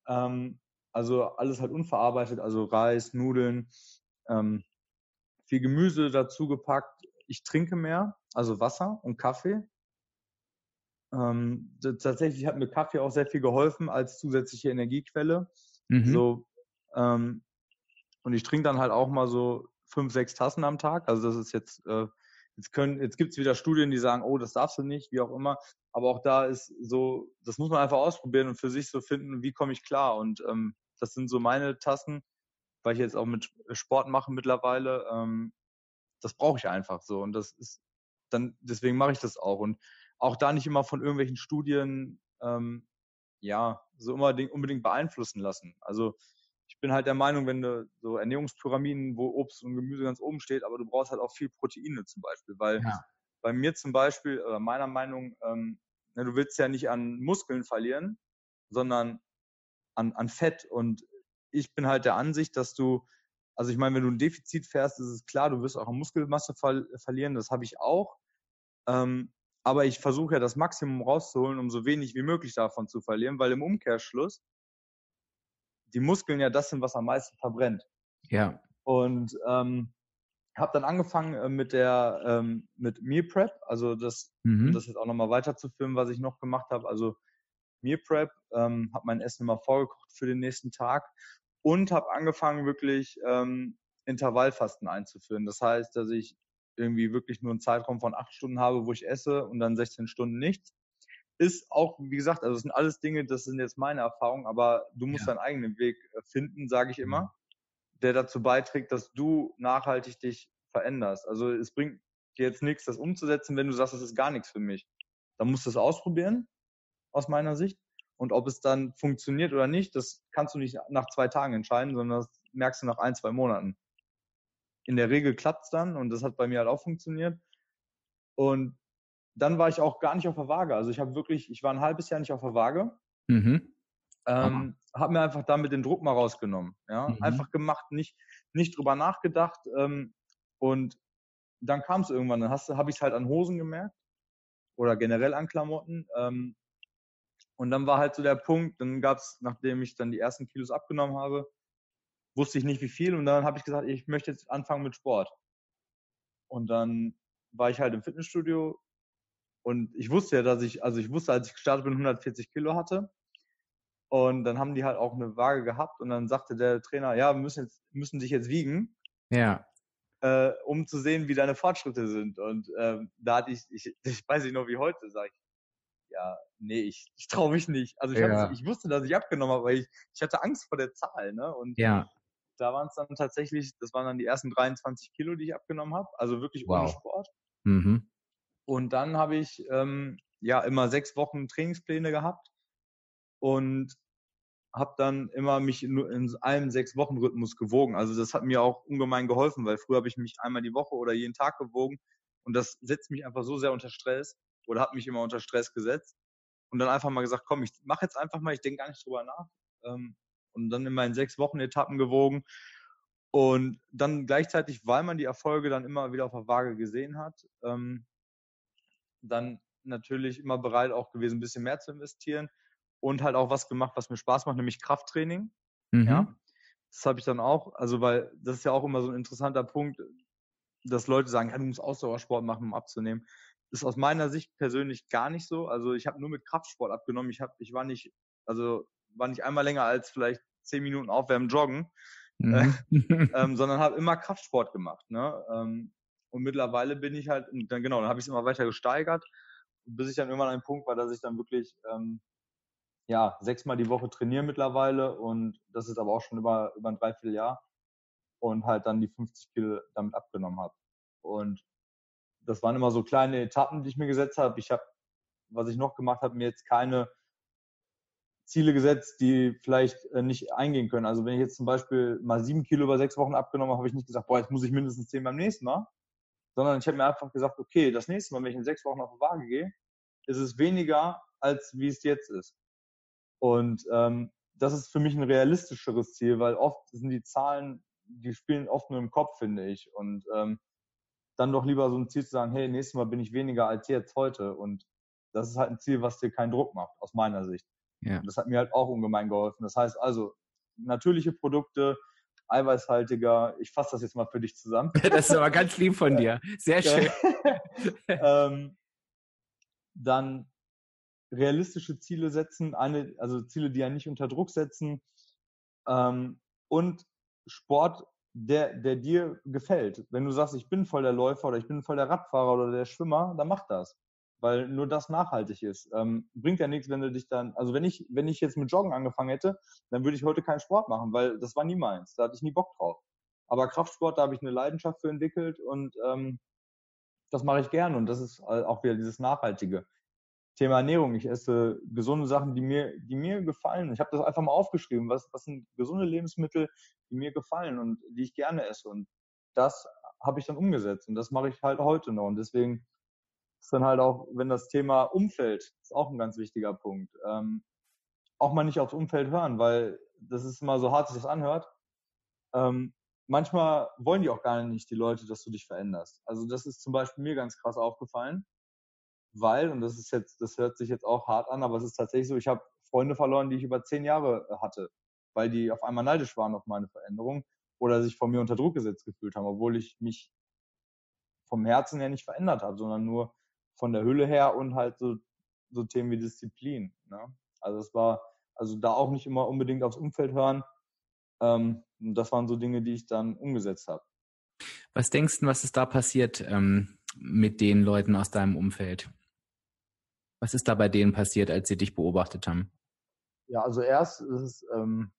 Ähm, also alles halt unverarbeitet, also Reis, Nudeln, ähm, viel Gemüse dazu gepackt. Ich trinke mehr, also Wasser und Kaffee. Ähm, tatsächlich hat mir Kaffee auch sehr viel geholfen als zusätzliche Energiequelle. Mhm. So, ähm, und ich trinke dann halt auch mal so fünf, sechs Tassen am Tag. Also das ist jetzt äh, Jetzt, können, jetzt gibt es wieder Studien, die sagen, oh, das darfst du nicht, wie auch immer. Aber auch da ist so, das muss man einfach ausprobieren und für sich so finden, wie komme ich klar. Und ähm, das sind so meine Tassen, weil ich jetzt auch mit Sport mache mittlerweile. Ähm, das brauche ich einfach so. Und das ist dann, deswegen mache ich das auch. Und auch da nicht immer von irgendwelchen Studien, ähm, ja, so immer unbedingt beeinflussen lassen. Also ich bin halt der Meinung, wenn du so Ernährungspyramiden, wo Obst und Gemüse ganz oben steht, aber du brauchst halt auch viel Proteine zum Beispiel, weil ja. bei mir zum Beispiel, oder meiner Meinung, ähm, ne, du willst ja nicht an Muskeln verlieren, sondern an, an Fett. Und ich bin halt der Ansicht, dass du, also ich meine, wenn du ein Defizit fährst, ist es klar, du wirst auch an Muskelmasse ver verlieren, das habe ich auch. Ähm, aber ich versuche ja das Maximum rauszuholen, um so wenig wie möglich davon zu verlieren, weil im Umkehrschluss die Muskeln ja das sind, was am meisten verbrennt. Ja. Und ähm, habe dann angefangen äh, mit der ähm, mit Meal Prep, also das, mhm. um das jetzt auch nochmal weiterzuführen, was ich noch gemacht habe. Also Meal Prep, ähm, habe mein Essen immer vorgekocht für den nächsten Tag und habe angefangen wirklich ähm, Intervallfasten einzuführen. Das heißt, dass ich irgendwie wirklich nur einen Zeitraum von acht Stunden habe, wo ich esse und dann 16 Stunden nichts. Ist auch, wie gesagt, also das sind alles Dinge, das sind jetzt meine Erfahrungen, aber du musst ja. deinen eigenen Weg äh, finden, sage ich immer, mhm. der dazu beiträgt, dass du nachhaltig dich veränderst. Also es bringt dir jetzt nichts, das umzusetzen, wenn du sagst, das ist gar nichts für mich. Dann musst du es ausprobieren, aus meiner Sicht. Und ob es dann funktioniert oder nicht, das kannst du nicht nach zwei Tagen entscheiden, sondern das merkst du nach ein, zwei Monaten in der Regel klappt es dann und das hat bei mir halt auch funktioniert. Und dann war ich auch gar nicht auf der Waage. Also ich habe wirklich, ich war ein halbes Jahr nicht auf der Waage. Mhm. Ähm, habe mir einfach damit den Druck mal rausgenommen. Ja? Mhm. Einfach gemacht, nicht, nicht drüber nachgedacht. Ähm, und dann kam es irgendwann, dann habe ich es halt an Hosen gemerkt oder generell an Klamotten. Ähm, und dann war halt so der Punkt, dann gab es, nachdem ich dann die ersten Kilos abgenommen habe, wusste ich nicht wie viel und dann habe ich gesagt, ich möchte jetzt anfangen mit Sport. Und dann war ich halt im Fitnessstudio und ich wusste ja, dass ich, also ich wusste, als ich gestartet bin, 140 Kilo hatte. Und dann haben die halt auch eine Waage gehabt und dann sagte der Trainer, ja, wir müssen jetzt, müssen dich jetzt wiegen. Ja. Äh, um zu sehen, wie deine Fortschritte sind. Und ähm, da hatte ich, ich, ich weiß nicht noch wie heute, sage ich, ja, nee, ich, ich traue mich nicht. Also ich, ja. hab, ich wusste, dass ich abgenommen habe, aber ich, ich hatte Angst vor der Zahl, ne? Und ja da waren es dann tatsächlich, das waren dann die ersten 23 Kilo, die ich abgenommen habe, also wirklich wow. ohne Sport. Mhm. Und dann habe ich ähm, ja immer sechs Wochen Trainingspläne gehabt und habe dann immer mich in einem sechs Wochen Rhythmus gewogen. Also das hat mir auch ungemein geholfen, weil früher habe ich mich einmal die Woche oder jeden Tag gewogen und das setzt mich einfach so sehr unter Stress oder hat mich immer unter Stress gesetzt und dann einfach mal gesagt, komm, ich mache jetzt einfach mal, ich denke gar nicht drüber nach. Ähm, und dann in sechs Wochen Etappen gewogen. Und dann gleichzeitig, weil man die Erfolge dann immer wieder auf der Waage gesehen hat, ähm, dann natürlich immer bereit auch gewesen, ein bisschen mehr zu investieren und halt auch was gemacht, was mir Spaß macht, nämlich Krafttraining. Mhm. Ja, das habe ich dann auch, also weil das ist ja auch immer so ein interessanter Punkt, dass Leute sagen, ja, du musst Ausdauersport machen, um abzunehmen. Das ist aus meiner Sicht persönlich gar nicht so. Also ich habe nur mit Kraftsport abgenommen. Ich habe, ich war nicht, also war nicht einmal länger als vielleicht zehn Minuten aufwärmen, joggen, mhm. äh, ähm, sondern habe immer Kraftsport gemacht. Ne? Ähm, und mittlerweile bin ich halt, dann genau, dann habe ich es immer weiter gesteigert, bis ich dann irgendwann an einem Punkt war, dass ich dann wirklich ähm, ja sechsmal die Woche trainiere mittlerweile und das ist aber auch schon über über ein Dreivierteljahr und halt dann die 50 Kilo damit abgenommen habe. Und das waren immer so kleine Etappen, die ich mir gesetzt habe. Ich habe, was ich noch gemacht habe, mir jetzt keine Ziele gesetzt, die vielleicht äh, nicht eingehen können. Also wenn ich jetzt zum Beispiel mal sieben Kilo über sechs Wochen abgenommen habe, habe ich nicht gesagt, boah, jetzt muss ich mindestens zehn beim nächsten Mal, sondern ich habe mir einfach gesagt, okay, das nächste Mal, wenn ich in sechs Wochen auf die Waage gehe, ist es weniger, als wie es jetzt ist. Und ähm, das ist für mich ein realistischeres Ziel, weil oft sind die Zahlen, die spielen oft nur im Kopf, finde ich. Und ähm, dann doch lieber so ein Ziel zu sagen, hey, nächstes Mal bin ich weniger als jetzt heute. Und das ist halt ein Ziel, was dir keinen Druck macht, aus meiner Sicht. Ja. Und das hat mir halt auch ungemein geholfen. Das heißt also, natürliche Produkte, eiweißhaltiger, ich fasse das jetzt mal für dich zusammen. Das ist aber ganz lieb von dir. Sehr schön. ähm, dann realistische Ziele setzen, eine, also Ziele, die ja nicht unter Druck setzen ähm, und Sport, der, der dir gefällt. Wenn du sagst, ich bin voll der Läufer oder ich bin voll der Radfahrer oder der Schwimmer, dann mach das weil nur das nachhaltig ist. Ähm, bringt ja nichts, wenn du dich dann, also wenn ich, wenn ich jetzt mit Joggen angefangen hätte, dann würde ich heute keinen Sport machen, weil das war nie meins. Da hatte ich nie Bock drauf. Aber Kraftsport, da habe ich eine Leidenschaft für entwickelt und ähm, das mache ich gern und das ist auch wieder dieses Nachhaltige. Thema Ernährung. Ich esse gesunde Sachen, die mir, die mir gefallen. Ich habe das einfach mal aufgeschrieben. Was, was sind gesunde Lebensmittel, die mir gefallen und die ich gerne esse? Und das habe ich dann umgesetzt und das mache ich halt heute noch. Und deswegen ist dann halt auch, wenn das Thema Umfeld ist auch ein ganz wichtiger Punkt. Ähm, auch mal nicht aufs Umfeld hören, weil das ist immer so hart, sich das anhört. Ähm, manchmal wollen die auch gar nicht die Leute, dass du dich veränderst. Also das ist zum Beispiel mir ganz krass aufgefallen, weil, und das ist jetzt, das hört sich jetzt auch hart an, aber es ist tatsächlich so, ich habe Freunde verloren, die ich über zehn Jahre äh, hatte, weil die auf einmal neidisch waren auf meine Veränderung oder sich von mir unter Druck gesetzt gefühlt haben, obwohl ich mich vom Herzen her nicht verändert habe, sondern nur von der Hülle her und halt so, so Themen wie Disziplin. Ne? Also es war, also da auch nicht immer unbedingt aufs Umfeld hören, ähm, das waren so Dinge, die ich dann umgesetzt habe. Was denkst du, was ist da passiert ähm, mit den Leuten aus deinem Umfeld? Was ist da bei denen passiert, als sie dich beobachtet haben? Ja, also erst ist es, ähm,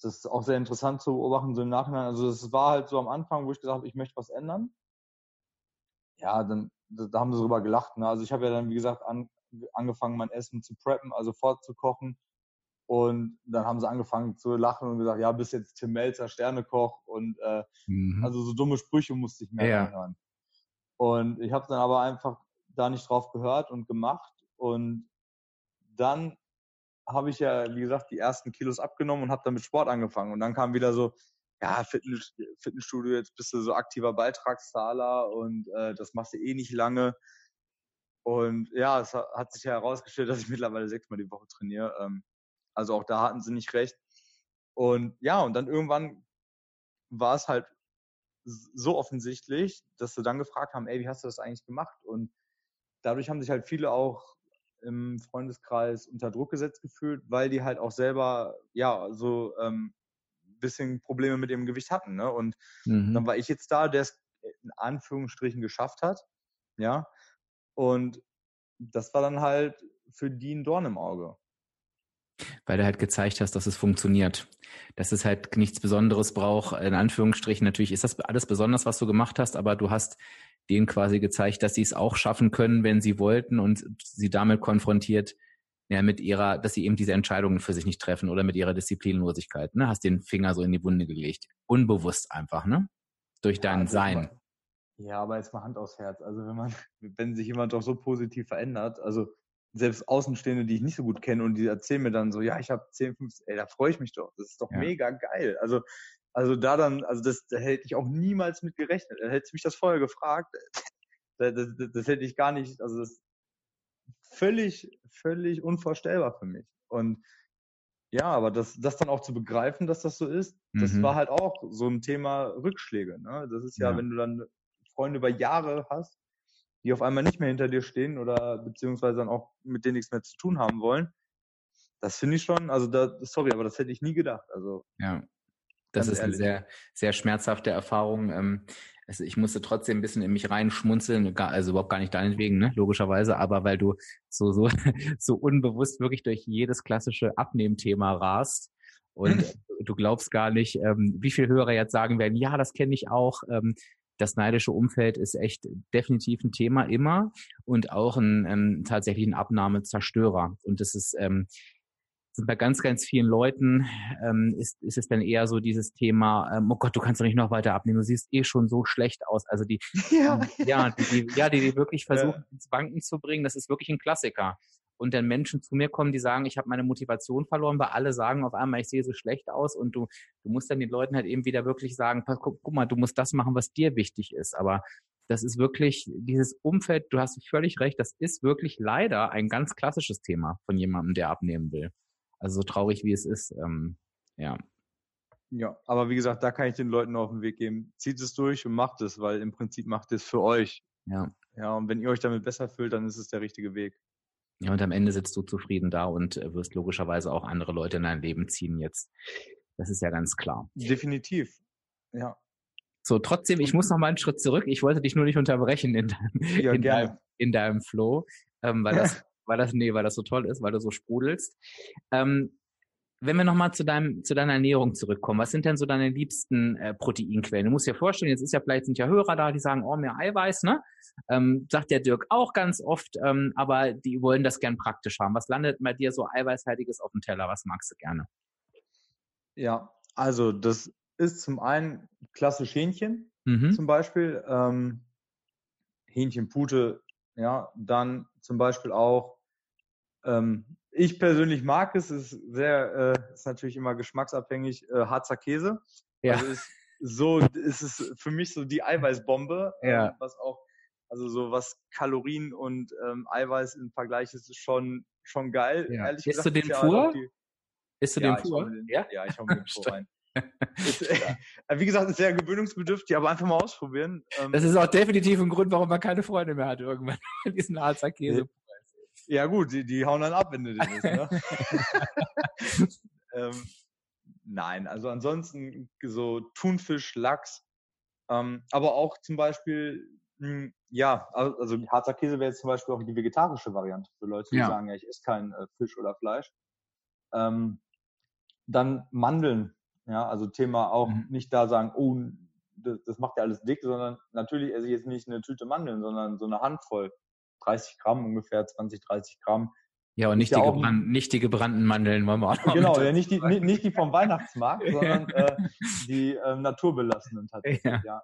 das ist auch sehr interessant zu beobachten, so im Nachhinein. Also es war halt so am Anfang, wo ich gesagt habe, ich möchte was ändern. Ja, dann da haben sie darüber gelacht. Ne? Also ich habe ja dann, wie gesagt, an, angefangen, mein Essen zu preppen, also vorzukochen. Und dann haben sie angefangen zu lachen und gesagt, ja, bis jetzt Tim Melzer, Sternekoch und äh, mhm. also so dumme Sprüche musste ich mehr ja. hören. Und ich habe dann aber einfach da nicht drauf gehört und gemacht. Und dann habe ich ja, wie gesagt, die ersten Kilos abgenommen und habe dann mit Sport angefangen. Und dann kam wieder so, ja, Fitness, Fitnessstudio, jetzt bist du so aktiver Beitragszahler und äh, das machst du eh nicht lange. Und ja, es hat sich ja herausgestellt, dass ich mittlerweile sechsmal die Woche trainiere. Ähm, also auch da hatten sie nicht recht. Und ja, und dann irgendwann war es halt so offensichtlich, dass sie dann gefragt haben, ey, wie hast du das eigentlich gemacht? Und dadurch haben sich halt viele auch im Freundeskreis unter Druck gesetzt gefühlt, weil die halt auch selber, ja, so ähm, bisschen Probleme mit ihrem Gewicht hatten. Ne? Und mhm. dann war ich jetzt da, der es in Anführungsstrichen geschafft hat. Ja. Und das war dann halt für die ein Dorn im Auge weil du halt gezeigt hast, dass es funktioniert. Dass es halt nichts Besonderes braucht, in Anführungsstrichen. Natürlich ist das alles besonders, was du gemacht hast, aber du hast denen quasi gezeigt, dass sie es auch schaffen können, wenn sie wollten und sie damit konfrontiert, ja, mit ihrer, dass sie eben diese Entscheidungen für sich nicht treffen oder mit ihrer Disziplinlosigkeit, ne? Hast den Finger so in die Wunde gelegt. Unbewusst einfach, ne? Durch dein ja, also Sein. Ja, aber jetzt mal Hand aufs Herz. Also wenn man, wenn sich jemand doch so positiv verändert, also selbst Außenstehende, die ich nicht so gut kenne und die erzählen mir dann so, ja, ich habe 10, 15, ey, da freue ich mich doch. Das ist doch ja. mega geil. Also, also da dann, also das, da hätte ich auch niemals mit gerechnet. Da hätte mich das vorher gefragt. Das, das, das hätte ich gar nicht, also das völlig, völlig unvorstellbar für mich. Und ja, aber das, das dann auch zu begreifen, dass das so ist, das mhm. war halt auch so ein Thema Rückschläge. Ne? Das ist ja, ja, wenn du dann Freunde über Jahre hast, die auf einmal nicht mehr hinter dir stehen oder beziehungsweise dann auch mit denen nichts mehr zu tun haben wollen. Das finde ich schon, also da, sorry, aber das hätte ich nie gedacht. Also ja, das ist ehrlich. eine sehr, sehr schmerzhafte Erfahrung. Also ich musste trotzdem ein bisschen in mich reinschmunzeln, also überhaupt gar nicht deinetwegen, ne, logischerweise, aber weil du so, so, so unbewusst wirklich durch jedes klassische Abnehmthema rast. Und du glaubst gar nicht, ähm, wie viele Hörer jetzt sagen werden, ja, das kenne ich auch. Ähm, das neidische Umfeld ist echt definitiv ein Thema immer und auch ein ähm, tatsächlich ein Abnahmezerstörer. Und das ist ähm, sind bei ganz, ganz vielen Leuten ähm, ist, ist es dann eher so dieses Thema, ähm, oh Gott, du kannst doch nicht noch weiter abnehmen, du siehst eh schon so schlecht aus. Also die, ja, ähm, ja, die, die, ja, die, die wirklich versuchen, ja. ins Banken zu bringen, das ist wirklich ein Klassiker und dann Menschen zu mir kommen, die sagen, ich habe meine Motivation verloren, weil alle sagen auf einmal, ich sehe so schlecht aus und du, du musst dann den Leuten halt eben wieder wirklich sagen, guck, guck mal, du musst das machen, was dir wichtig ist. Aber das ist wirklich dieses Umfeld, du hast völlig recht, das ist wirklich leider ein ganz klassisches Thema von jemandem, der abnehmen will. Also so traurig wie es ist, ähm, ja. Ja, aber wie gesagt, da kann ich den Leuten auf den Weg geben. Zieht es durch und macht es, weil im Prinzip macht es für euch. Ja. Ja, und wenn ihr euch damit besser fühlt, dann ist es der richtige Weg. Ja, und am Ende sitzt du zufrieden da und äh, wirst logischerweise auch andere Leute in dein Leben ziehen jetzt. Das ist ja ganz klar. Definitiv. Ja. So, trotzdem, ich muss noch mal einen Schritt zurück. Ich wollte dich nur nicht unterbrechen in deinem, ja, in deinem, in deinem Flow, ähm, weil das, weil das, nee, weil das so toll ist, weil du so sprudelst. Ähm, wenn wir nochmal zu deinem, zu deiner Ernährung zurückkommen, was sind denn so deine liebsten äh, Proteinquellen? Du musst dir vorstellen, jetzt ist ja vielleicht sind ja Hörer da, die sagen, oh, mehr Eiweiß, ne? Ähm, sagt der Dirk auch ganz oft, ähm, aber die wollen das gern praktisch haben. Was landet bei dir so eiweißhaltiges auf dem Teller? Was magst du gerne? Ja, also das ist zum einen klassisch Hähnchen mhm. zum Beispiel, ähm, Hähnchenpute, ja, dann zum Beispiel auch ähm, ich persönlich mag es, ist sehr, äh, ist natürlich immer geschmacksabhängig, äh, Harzer Käse. Ja. Also ist so, ist es für mich so die Eiweißbombe, ja. ähm, was auch, also so was Kalorien und ähm, Eiweiß im Vergleich ist, ist schon, schon geil. Ja. Ehrlich Isst gesagt, du den ja pur? Die, Isst du ja, den pur? Den, ja? ja, ich hau mir den pur rein. Ist, äh, wie gesagt, ist sehr gewöhnungsbedürftig, aber einfach mal ausprobieren. Ähm, das ist auch definitiv ein Grund, warum man keine Freunde mehr hat irgendwann, diesen Harzer Käse. Ja gut, die, die hauen dann ab, wenn du den isst. Ne? ähm, nein, also ansonsten so Thunfisch, Lachs, ähm, aber auch zum Beispiel, mh, hm, ja, also harzer Käse wäre jetzt zum Beispiel auch die vegetarische Variante für Leute, die ja. sagen, ja, ich esse kein äh, Fisch oder Fleisch. Ähm, dann Mandeln, ja, also Thema auch mhm. nicht da sagen, oh, das, das macht ja alles dick, sondern natürlich esse ich jetzt nicht eine Tüte Mandeln, sondern so eine Handvoll. 30 Gramm ungefähr, 20, 30 Gramm. Ja, und nicht, die, gebrannt, nicht die gebrannten Mandeln wollen wir auch noch Genau, ja, nicht die, nicht, nicht die vom Weihnachtsmarkt, sondern äh, die äh, naturbelassenen tatsächlich, ja. ja.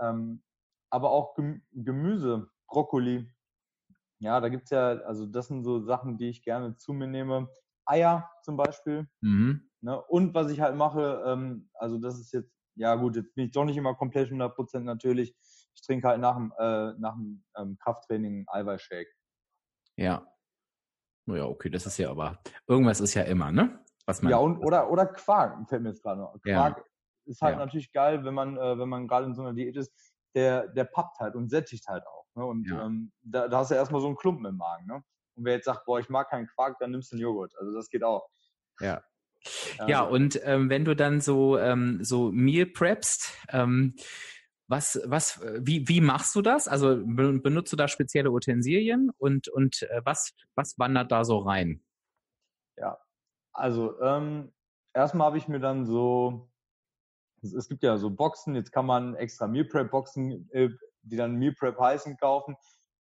Ähm, aber auch Gemüse, Brokkoli. Ja, da gibt's ja, also das sind so Sachen, die ich gerne zu mir nehme. Eier zum Beispiel. Mhm. Ne? Und was ich halt mache, ähm, also das ist jetzt, ja gut, jetzt bin ich doch nicht immer komplett 100% natürlich ich trinke halt nach dem, äh, nach dem ähm, Krafttraining Eiweißshake. Ja. Naja, okay, das ist ja aber, irgendwas ist ja immer, ne? Was man, ja, und, oder, oder Quark, fällt mir jetzt gerade noch. Quark ja. ist halt ja. natürlich geil, wenn man, äh, wenn man gerade in so einer Diät ist, der, der pappt halt und sättigt halt auch. Ne? Und ja. ähm, da, da hast du erstmal so einen Klumpen im Magen. Ne? Und wer jetzt sagt, boah, ich mag keinen Quark, dann nimmst du einen Joghurt. Also das geht auch. Ja. Ja, und ähm, wenn du dann so, ähm, so Meal preppst, ähm, was, was, wie, wie machst du das? Also benutzt du da spezielle Utensilien und, und äh, was, was wandert da so rein? Ja, also ähm, erstmal habe ich mir dann so, es gibt ja so Boxen, jetzt kann man extra Meal Prep Boxen, äh, die dann Meal Prep heißen, kaufen.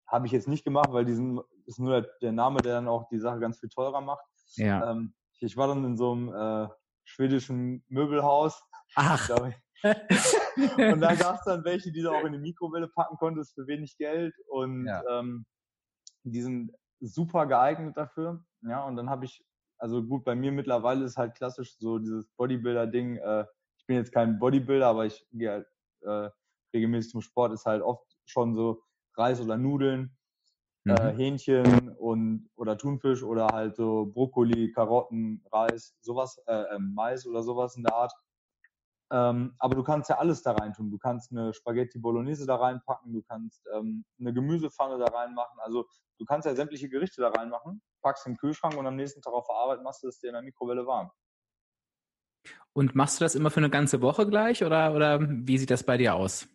Habe ich jetzt nicht gemacht, weil diesen ist nur der, der, Name, der dann auch die Sache ganz viel teurer macht. Ja. Ähm, ich, war dann in so einem äh, schwedischen Möbelhaus. Ach. Und da gab es dann welche, die du auch in die Mikrowelle packen konntest für wenig Geld und ja. ähm, die sind super geeignet dafür. Ja, und dann habe ich, also gut, bei mir mittlerweile ist halt klassisch so dieses Bodybuilder-Ding. Äh, ich bin jetzt kein Bodybuilder, aber ich gehe halt äh, regelmäßig zum Sport, ist halt oft schon so Reis oder Nudeln, mhm. äh, Hähnchen und oder Thunfisch oder halt so Brokkoli, Karotten, Reis, sowas, äh, äh, Mais oder sowas in der Art. Ähm, aber du kannst ja alles da rein tun. Du kannst eine Spaghetti Bolognese da reinpacken, du kannst ähm, eine Gemüsepfanne da reinmachen. Also du kannst ja sämtliche Gerichte da reinmachen, packst in den Kühlschrank und am nächsten Tag auf der Arbeit machst du es dir in der Mikrowelle warm. Und machst du das immer für eine ganze Woche gleich oder, oder wie sieht das bei dir aus?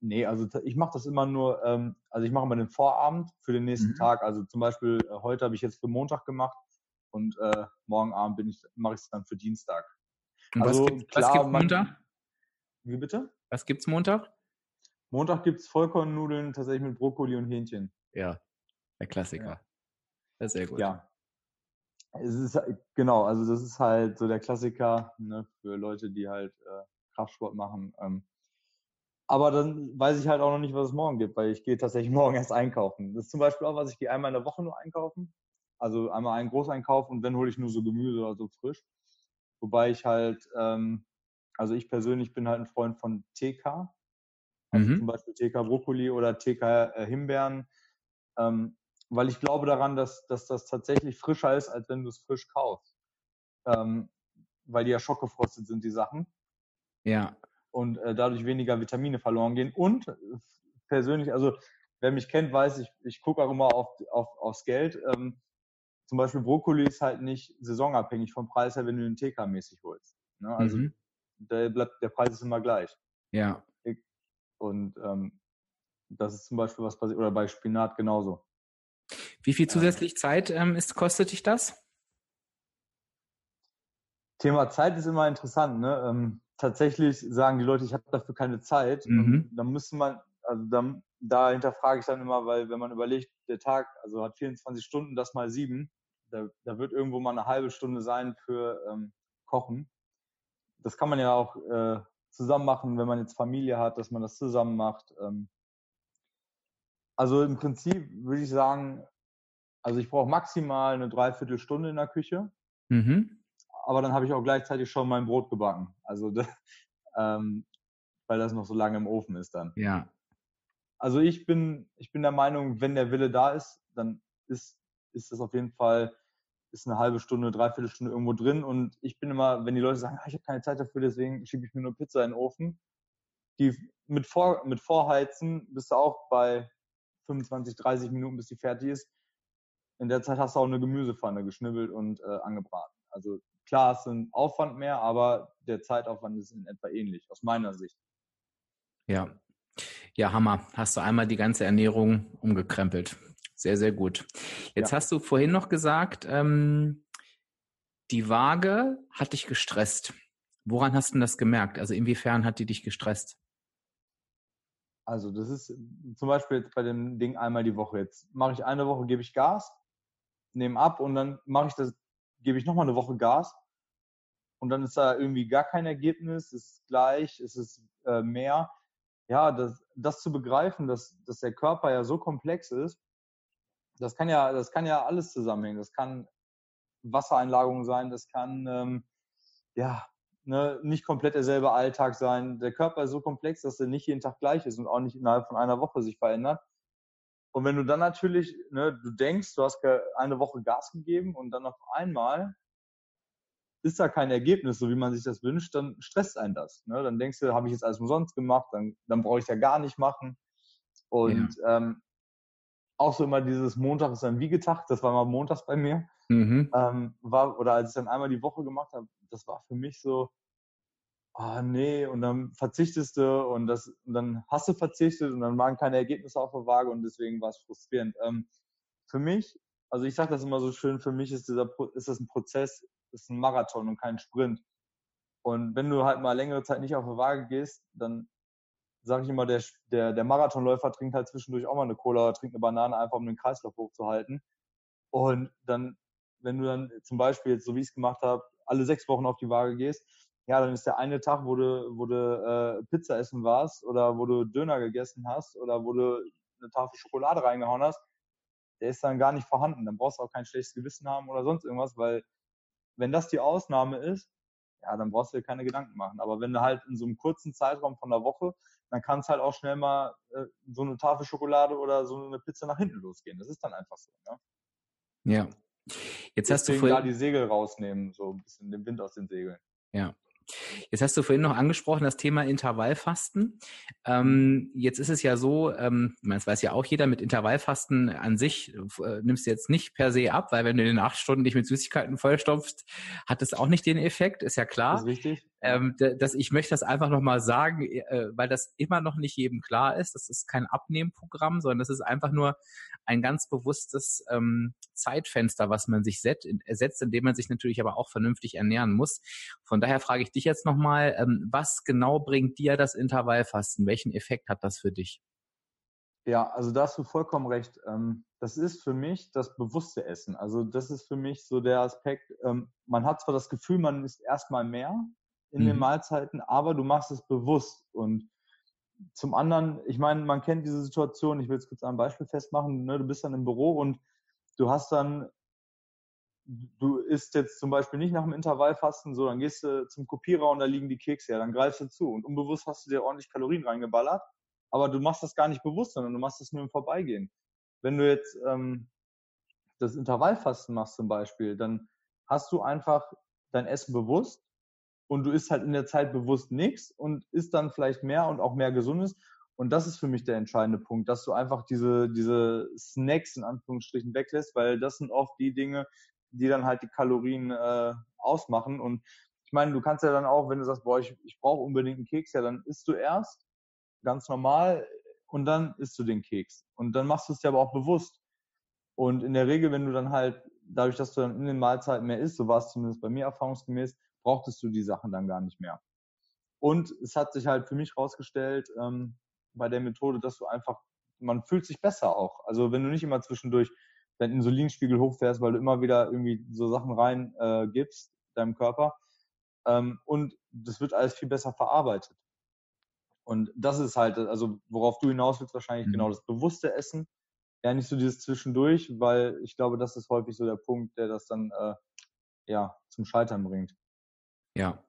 Nee, also ich mache das immer nur, ähm, also ich mache immer den Vorabend für den nächsten mhm. Tag. Also zum Beispiel äh, heute habe ich jetzt für Montag gemacht und äh, morgen Abend ich, mache ich es dann für Dienstag. Und also, was, gibt, gibt's Montag? Wie bitte? Was gibt's Montag? Montag gibt's Vollkornnudeln tatsächlich mit Brokkoli und Hähnchen. Ja, der Klassiker. Ja. Das ist sehr gut. Ja. Es ist genau, also das ist halt so der Klassiker ne, für Leute, die halt äh, Kraftsport machen. Ähm, aber dann weiß ich halt auch noch nicht, was es morgen gibt, weil ich gehe tatsächlich morgen erst einkaufen. Das ist zum Beispiel auch was, ich gehe einmal in der Woche nur einkaufen. Also einmal einen Großeinkauf und dann hole ich nur so Gemüse oder so frisch. Wobei ich halt, ähm, also ich persönlich bin halt ein Freund von TK. Also mhm. zum Beispiel TK Brokkoli oder TK äh, Himbeeren. Ähm, weil ich glaube daran, dass, dass das tatsächlich frischer ist, als wenn du es frisch kaufst. Ähm, weil die ja schockgefrostet sind, die Sachen. Ja. Und äh, dadurch weniger Vitamine verloren gehen. Und äh, persönlich, also wer mich kennt, weiß, ich, ich gucke auch immer auf, auf, aufs Geld. Ähm, zum Beispiel Brokkoli ist halt nicht saisonabhängig vom Preis her, wenn du den TK-mäßig holst. Ne? Also mhm. der, bleibt, der Preis ist immer gleich. Ja. Und ähm, das ist zum Beispiel was passiert, oder bei Spinat genauso. Wie viel zusätzlich Zeit ähm, ist, kostet dich das? Thema Zeit ist immer interessant. Ne? Ähm, tatsächlich sagen die Leute, ich habe dafür keine Zeit. Mhm. dann müsste man, also dann, da hinterfrage ich dann immer, weil wenn man überlegt, der Tag also hat 24 Stunden, das mal sieben, da, da wird irgendwo mal eine halbe Stunde sein für ähm, Kochen. Das kann man ja auch äh, zusammen machen, wenn man jetzt Familie hat, dass man das zusammen macht. Ähm, also im Prinzip würde ich sagen, also ich brauche maximal eine Dreiviertelstunde in der Küche. Mhm. Aber dann habe ich auch gleichzeitig schon mein Brot gebacken. Also das, ähm, weil das noch so lange im Ofen ist dann. Ja. Also ich bin, ich bin der Meinung, wenn der Wille da ist, dann ist, ist das auf jeden Fall, ist eine halbe Stunde, dreiviertel Stunde irgendwo drin. Und ich bin immer, wenn die Leute sagen, ah, ich habe keine Zeit dafür, deswegen schiebe ich mir nur Pizza in den Ofen. Die mit, Vor, mit Vorheizen bist du auch bei 25, 30 Minuten, bis die fertig ist. In der Zeit hast du auch eine Gemüsepfanne geschnibbelt und äh, angebraten. Also klar, es ist ein Aufwand mehr, aber der Zeitaufwand ist in etwa ähnlich, aus meiner Sicht. Ja. Ja, Hammer. Hast du einmal die ganze Ernährung umgekrempelt. Sehr, sehr gut. Jetzt ja. hast du vorhin noch gesagt, ähm, die Waage hat dich gestresst. Woran hast du das gemerkt? Also inwiefern hat die dich gestresst? Also das ist zum Beispiel jetzt bei dem Ding einmal die Woche. Jetzt mache ich eine Woche, gebe ich Gas, nehme ab und dann mache ich das, gebe ich nochmal eine Woche Gas und dann ist da irgendwie gar kein Ergebnis, ist gleich, ist es äh, mehr. Ja, das, das zu begreifen, dass, dass der Körper ja so komplex ist, das kann ja, das kann ja alles zusammenhängen. Das kann Wassereinlagerung sein, das kann ähm, ja ne, nicht komplett derselbe Alltag sein. Der Körper ist so komplex, dass er nicht jeden Tag gleich ist und auch nicht innerhalb von einer Woche sich verändert. Und wenn du dann natürlich, ne, du denkst, du hast eine Woche Gas gegeben und dann auf einmal ist da kein Ergebnis, so wie man sich das wünscht, dann stresst einen das. Ne? Dann denkst du, habe ich jetzt alles umsonst gemacht, dann, dann brauche ich es ja gar nicht machen. Und ja. ähm, auch so immer dieses Montag ist ein Wiegetag, das war mal montags bei mir. Mhm. Ähm, war, oder als ich dann einmal die Woche gemacht habe, das war für mich so, ah nee, und dann verzichtest du und das und dann hast du verzichtet und dann waren keine Ergebnisse auf der Waage und deswegen war es frustrierend. Ähm, für mich, also ich sage das immer so schön, für mich ist dieser ist das ein Prozess, ist ein Marathon und kein Sprint. Und wenn du halt mal längere Zeit nicht auf der Waage gehst, dann sage ich immer, der, der, der Marathonläufer trinkt halt zwischendurch auch mal eine Cola oder trinkt eine Banane, einfach um den Kreislauf hochzuhalten. Und dann, wenn du dann zum Beispiel jetzt, so wie ich es gemacht habe, alle sechs Wochen auf die Waage gehst, ja, dann ist der eine Tag, wo du, wo du äh, Pizza essen warst oder wo du Döner gegessen hast oder wo du eine Tafel Schokolade reingehauen hast, der ist dann gar nicht vorhanden. Dann brauchst du auch kein schlechtes Gewissen haben oder sonst irgendwas, weil wenn das die Ausnahme ist, ja, dann brauchst du dir keine Gedanken machen. Aber wenn du halt in so einem kurzen Zeitraum von der Woche, dann kann es halt auch schnell mal äh, so eine Tafel Schokolade oder so eine Pizza nach hinten losgehen. Das ist dann einfach so. Ne? Ja. Jetzt hast du vorhin da die Segel rausnehmen, so ein bisschen den Wind aus den Segeln. Ja. Jetzt hast du vorhin noch angesprochen, das Thema Intervallfasten. Ähm, jetzt ist es ja so, ähm, das weiß ja auch jeder, mit Intervallfasten an sich äh, nimmst du jetzt nicht per se ab, weil wenn du in den acht Stunden dich mit Süßigkeiten vollstopfst, hat es auch nicht den Effekt, ist ja klar. Das ist richtig. Ähm, dass ich möchte das einfach nochmal sagen, äh, weil das immer noch nicht jedem klar ist. Das ist kein Abnehmprogramm, sondern das ist einfach nur ein ganz bewusstes ähm, Zeitfenster, was man sich set, setzt, indem man sich natürlich aber auch vernünftig ernähren muss. Von daher frage ich dich jetzt nochmal, ähm, was genau bringt dir das Intervallfasten? Welchen Effekt hat das für dich? Ja, also da hast du vollkommen recht. Ähm, das ist für mich das bewusste Essen. Also das ist für mich so der Aspekt, ähm, man hat zwar das Gefühl, man isst erstmal mehr in mhm. den Mahlzeiten, aber du machst es bewusst. Und zum anderen, ich meine, man kennt diese Situation, ich will es kurz an einem Beispiel festmachen, ne? du bist dann im Büro und du hast dann, du isst jetzt zum Beispiel nicht nach dem Intervallfasten, so, dann gehst du zum Kopierer und da liegen die Kekse, ja, dann greifst du zu und unbewusst hast du dir ordentlich Kalorien reingeballert, aber du machst das gar nicht bewusst, sondern du machst das nur im Vorbeigehen. Wenn du jetzt ähm, das Intervallfasten machst zum Beispiel, dann hast du einfach dein Essen bewusst und du isst halt in der Zeit bewusst nichts und isst dann vielleicht mehr und auch mehr Gesundes. Und das ist für mich der entscheidende Punkt, dass du einfach diese, diese Snacks in Anführungsstrichen weglässt, weil das sind oft die Dinge, die dann halt die Kalorien äh, ausmachen. Und ich meine, du kannst ja dann auch, wenn du sagst, boah, ich, ich brauche unbedingt einen Keks, ja, dann isst du erst ganz normal und dann isst du den Keks. Und dann machst du es dir aber auch bewusst. Und in der Regel, wenn du dann halt, dadurch, dass du dann in den Mahlzeiten mehr isst, so war es zumindest bei mir erfahrungsgemäß, brauchtest du die Sachen dann gar nicht mehr. Und es hat sich halt für mich rausgestellt, ähm, bei der Methode, dass du einfach, man fühlt sich besser auch. Also wenn du nicht immer zwischendurch deinen Insulinspiegel hochfährst, weil du immer wieder irgendwie so Sachen rein äh, gibst, deinem Körper. Ähm, und das wird alles viel besser verarbeitet. Und das ist halt, also worauf du hinaus willst, wahrscheinlich mhm. genau das bewusste Essen. Ja, nicht so dieses Zwischendurch, weil ich glaube, das ist häufig so der Punkt, der das dann äh, ja zum Scheitern bringt. Ja,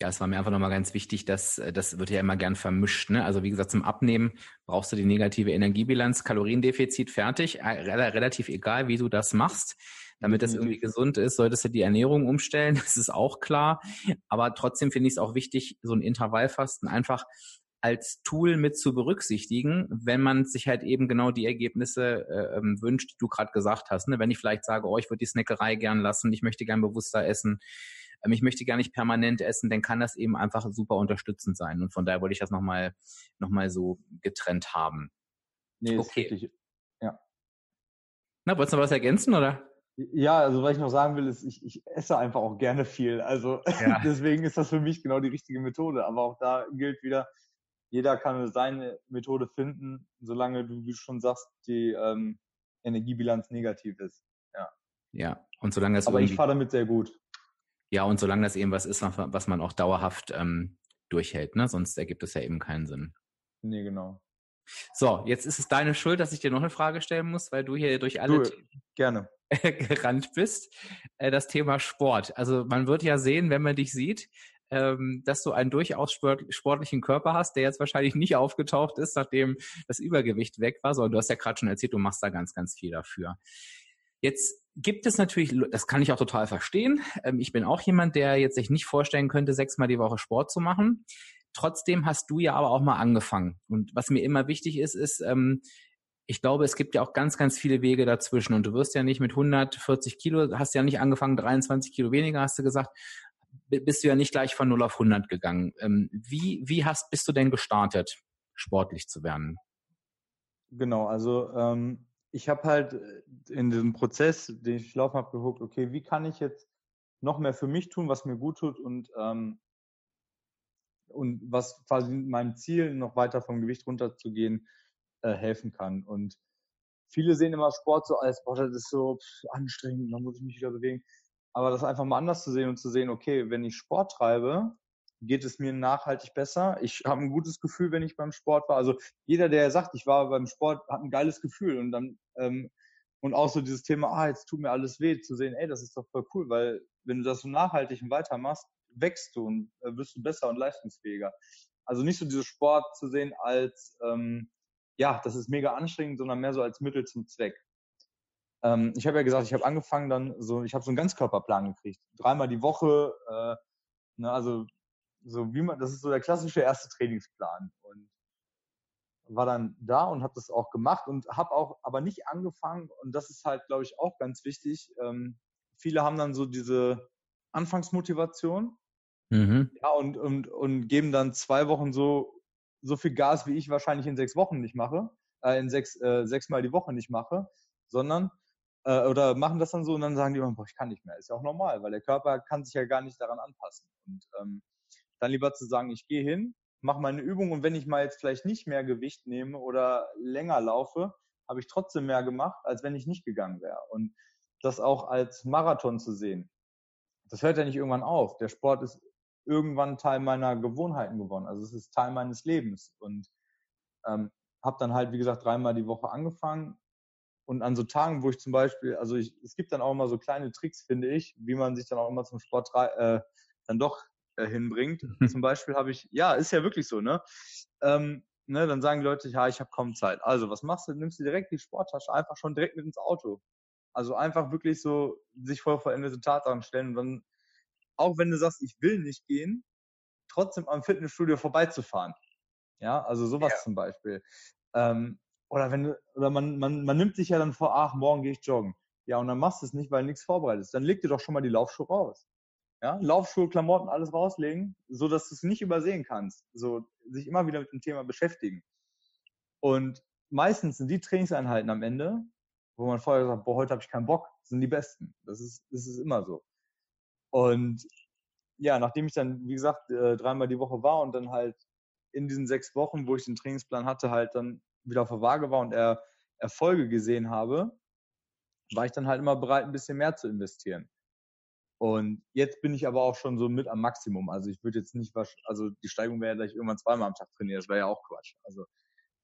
ja, es war mir einfach nochmal ganz wichtig, dass äh, das wird ja immer gern vermischt. Ne? Also wie gesagt, zum Abnehmen brauchst du die negative Energiebilanz, Kaloriendefizit fertig, äh, relativ egal, wie du das machst. Damit das irgendwie gesund ist, solltest du die Ernährung umstellen, das ist auch klar. Aber trotzdem finde ich es auch wichtig, so ein Intervallfasten einfach als Tool mit zu berücksichtigen, wenn man sich halt eben genau die Ergebnisse äh, ähm, wünscht, die du gerade gesagt hast. Ne? Wenn ich vielleicht sage, oh, ich würde die Snackerei gern lassen, ich möchte gern bewusster essen, ähm, ich möchte gar nicht permanent essen, dann kann das eben einfach super unterstützend sein. Und von daher wollte ich das nochmal noch mal so getrennt haben. Nee, okay. Ja. Na, wolltest du noch was ergänzen, oder? Ja, also was ich noch sagen will, ist, ich, ich esse einfach auch gerne viel. Also ja. deswegen ist das für mich genau die richtige Methode. Aber auch da gilt wieder, jeder kann seine Methode finden, solange du, wie du schon sagst, die ähm, Energiebilanz negativ ist. Ja. Ja, und solange es. Aber ich fahre damit sehr gut. Ja, und solange das eben was ist, was man auch dauerhaft ähm, durchhält, ne? Sonst ergibt es ja eben keinen Sinn. Nee, genau. So, jetzt ist es deine Schuld, dass ich dir noch eine Frage stellen muss, weil du hier durch alle du, gerne gerannt bist. Äh, das Thema Sport. Also man wird ja sehen, wenn man dich sieht, ähm, dass du einen durchaus sport, sportlichen Körper hast, der jetzt wahrscheinlich nicht aufgetaucht ist, nachdem das Übergewicht weg war, sondern du hast ja gerade schon erzählt, du machst da ganz, ganz viel dafür. Jetzt gibt es natürlich, das kann ich auch total verstehen. Ähm, ich bin auch jemand, der jetzt sich nicht vorstellen könnte, sechsmal die Woche Sport zu machen. Trotzdem hast du ja aber auch mal angefangen. Und was mir immer wichtig ist, ist, ähm, ich glaube, es gibt ja auch ganz, ganz viele Wege dazwischen. Und du wirst ja nicht mit 140 Kilo, hast ja nicht angefangen, 23 Kilo weniger, hast du gesagt, bist du ja nicht gleich von 0 auf 100 gegangen. Ähm, wie, wie hast, bist du denn gestartet, sportlich zu werden? Genau, also ähm, ich habe halt äh, in diesem Prozess, den ich laufen habe, geguckt, okay, wie kann ich jetzt noch mehr für mich tun, was mir gut tut und ähm, und was quasi meinem Ziel, noch weiter vom Gewicht runterzugehen, äh, helfen kann. Und viele sehen immer Sport so als, boah, das ist so pff, anstrengend, dann muss ich mich wieder bewegen. Aber das einfach mal anders zu sehen und zu sehen, okay, wenn ich Sport treibe, geht es mir nachhaltig besser. Ich habe ein gutes Gefühl, wenn ich beim Sport war. Also jeder, der sagt, ich war beim Sport, hat ein geiles Gefühl und dann ähm, und auch so dieses Thema, ah, jetzt tut mir alles weh, zu sehen, ey, das ist doch voll cool, weil wenn du das so nachhaltig und weitermachst, wächst du und äh, wirst du besser und leistungsfähiger. Also nicht so dieses Sport zu sehen als, ähm, ja, das ist mega anstrengend, sondern mehr so als Mittel zum Zweck. Ähm, ich habe ja gesagt, ich habe angefangen dann so, ich habe so einen Ganzkörperplan gekriegt, dreimal die Woche, äh, ne, also so wie man, das ist so der klassische erste Trainingsplan und war dann da und habe das auch gemacht und habe auch aber nicht angefangen und das ist halt, glaube ich, auch ganz wichtig. Ähm, viele haben dann so diese Anfangsmotivation mhm. ja, und, und, und geben dann zwei Wochen so, so viel Gas, wie ich wahrscheinlich in sechs Wochen nicht mache, äh, in sechs, äh, sechs Mal die Woche nicht mache, sondern äh, oder machen das dann so und dann sagen die immer, boah, ich kann nicht mehr. Ist ja auch normal, weil der Körper kann sich ja gar nicht daran anpassen. Und ähm, dann lieber zu sagen, ich gehe hin, mache meine Übung und wenn ich mal jetzt vielleicht nicht mehr Gewicht nehme oder länger laufe, habe ich trotzdem mehr gemacht, als wenn ich nicht gegangen wäre. Und das auch als Marathon zu sehen. Das hört ja nicht irgendwann auf. Der Sport ist irgendwann Teil meiner Gewohnheiten geworden. Also es ist Teil meines Lebens. Und ähm, habe dann halt, wie gesagt, dreimal die Woche angefangen. Und an so Tagen, wo ich zum Beispiel, also ich, es gibt dann auch immer so kleine Tricks, finde ich, wie man sich dann auch immer zum Sport äh, dann doch äh, hinbringt. Zum Beispiel habe ich, ja, ist ja wirklich so, ne? Ähm, ne, dann sagen die Leute, ja, ich habe kaum Zeit. Also, was machst du? Nimmst du direkt die Sporttasche einfach schon direkt mit ins Auto. Also einfach wirklich so sich vor veränderte Tatsachen stellen und dann, auch wenn du sagst, ich will nicht gehen, trotzdem am Fitnessstudio vorbeizufahren. Ja, also sowas ja. zum Beispiel. Ähm, oder wenn du, oder man, man, man nimmt sich ja dann vor, ach, morgen gehe ich joggen. Ja, und dann machst du es nicht, weil nichts vorbereitet ist. Dann leg dir doch schon mal die Laufschuhe raus. Ja, Laufschuhe, Klamotten, alles rauslegen, so dass du es nicht übersehen kannst. So sich immer wieder mit dem Thema beschäftigen. Und meistens sind die Trainingseinheiten am Ende, wo man vorher sagt, boah, heute habe ich keinen Bock, sind die besten. Das ist, das ist immer so. Und ja, nachdem ich dann, wie gesagt, äh, dreimal die Woche war und dann halt in diesen sechs Wochen, wo ich den Trainingsplan hatte, halt dann wieder auf der Waage war und er Erfolge gesehen habe, war ich dann halt immer bereit, ein bisschen mehr zu investieren. Und jetzt bin ich aber auch schon so mit am Maximum. Also ich würde jetzt nicht, also die Steigung wäre ja, dass ich irgendwann zweimal am Tag trainiere. Das wäre ja auch Quatsch. Also,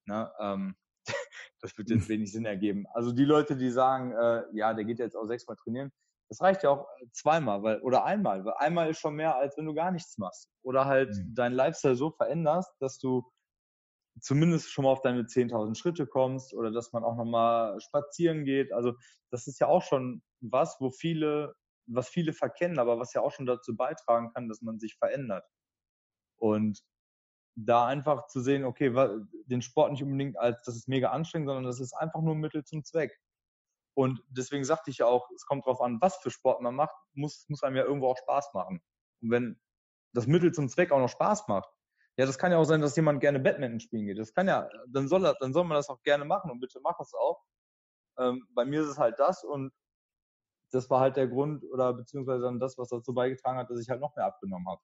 ne, ähm, das wird jetzt wenig Sinn ergeben. Also die Leute, die sagen, äh, ja, der geht jetzt auch sechsmal trainieren, das reicht ja auch äh, zweimal weil, oder einmal. Weil einmal ist schon mehr, als wenn du gar nichts machst. Oder halt mhm. deinen Lifestyle so veränderst, dass du zumindest schon mal auf deine 10.000 Schritte kommst oder dass man auch nochmal spazieren geht. Also das ist ja auch schon was, wo viele, was viele verkennen, aber was ja auch schon dazu beitragen kann, dass man sich verändert. Und da einfach zu sehen, okay, den Sport nicht unbedingt als, das ist mega anstrengend, sondern das ist einfach nur Mittel zum Zweck. Und deswegen sagte ich ja auch, es kommt darauf an, was für Sport man macht, muss, muss einem ja irgendwo auch Spaß machen. Und wenn das Mittel zum Zweck auch noch Spaß macht, ja, das kann ja auch sein, dass jemand gerne Badminton spielen geht. Das kann ja, dann soll dann soll man das auch gerne machen und bitte mach es auch. Ähm, bei mir ist es halt das und das war halt der Grund oder beziehungsweise dann das, was dazu beigetragen hat, dass ich halt noch mehr abgenommen habe.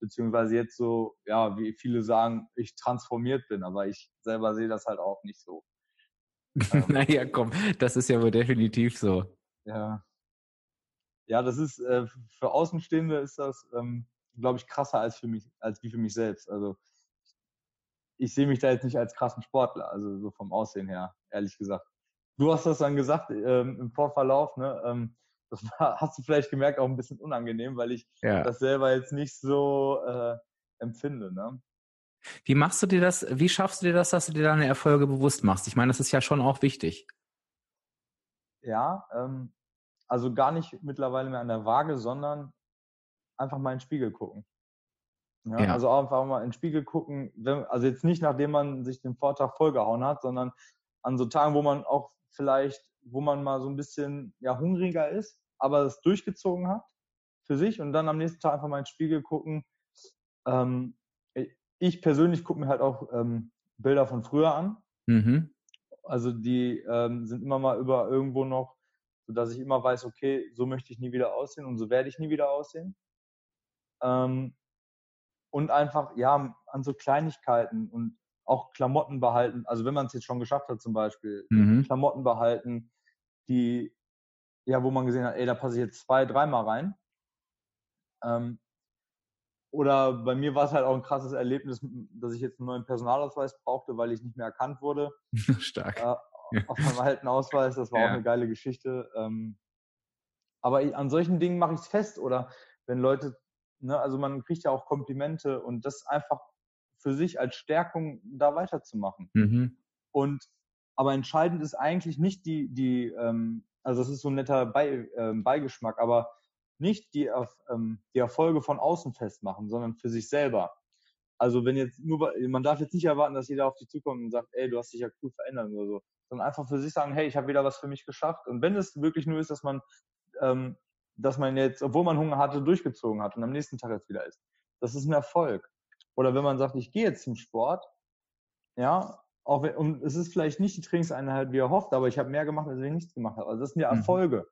Beziehungsweise jetzt so, ja, wie viele sagen, ich transformiert bin, aber ich selber sehe das halt auch nicht so. Ähm, naja, komm, das ist ja wohl definitiv so. Ja. Ja, das ist, äh, für Außenstehende ist das, ähm, glaube ich, krasser als für mich, als wie für mich selbst. Also ich sehe mich da jetzt nicht als krassen Sportler, also so vom Aussehen her, ehrlich gesagt. Du hast das dann gesagt ähm, im Vorverlauf, ne? Ähm, das war, hast du vielleicht gemerkt, auch ein bisschen unangenehm, weil ich ja. das selber jetzt nicht so äh, empfinde, ne? Wie machst du dir das, wie schaffst du dir das, dass du dir deine Erfolge bewusst machst? Ich meine, das ist ja schon auch wichtig. Ja, ähm, also gar nicht mittlerweile mehr an der Waage, sondern einfach mal in den Spiegel gucken. Ja, ja. Also einfach mal in den Spiegel gucken, wenn, also jetzt nicht nachdem man sich den Vortrag vollgehauen hat, sondern an so Tagen, wo man auch vielleicht, wo man mal so ein bisschen ja, hungriger ist, aber es durchgezogen hat für sich und dann am nächsten Tag einfach mal in den Spiegel gucken. Ähm, ich persönlich gucke mir halt auch ähm, Bilder von früher an. Mhm. Also die ähm, sind immer mal über irgendwo noch, sodass ich immer weiß, okay, so möchte ich nie wieder aussehen und so werde ich nie wieder aussehen. Ähm, und einfach, ja, an so Kleinigkeiten und auch Klamotten behalten. Also wenn man es jetzt schon geschafft hat, zum Beispiel, mhm. Klamotten behalten, die, ja, wo man gesehen hat, ey, da passe ich jetzt zwei, dreimal rein. Ähm, oder bei mir war es halt auch ein krasses Erlebnis, dass ich jetzt einen neuen Personalausweis brauchte, weil ich nicht mehr erkannt wurde. Stark. Äh, auf meinem alten Ausweis, das war ja. auch eine geile Geschichte. Ähm, aber an solchen Dingen mache ich es fest. Oder wenn Leute Ne? Also man kriegt ja auch Komplimente und das einfach für sich als Stärkung da weiterzumachen. Mhm. Und aber entscheidend ist eigentlich nicht die, die, ähm, also das ist so ein netter Bei, ähm, Beigeschmack, aber nicht die, ähm, die Erfolge von außen festmachen, sondern für sich selber. Also wenn jetzt nur, man darf jetzt nicht erwarten, dass jeder auf dich zukommt und sagt, ey, du hast dich ja cool verändert oder so, sondern einfach für sich sagen, hey, ich habe wieder was für mich geschafft. Und wenn es wirklich nur ist, dass man ähm, dass man jetzt, obwohl man Hunger hatte, durchgezogen hat und am nächsten Tag jetzt wieder isst. Das ist ein Erfolg. Oder wenn man sagt, ich gehe jetzt zum Sport, ja, auch wenn, und es ist vielleicht nicht die Trainingseinheit, wie er hofft, aber ich habe mehr gemacht, als wenn ich nichts gemacht habe. Also das sind ja mhm. Erfolge,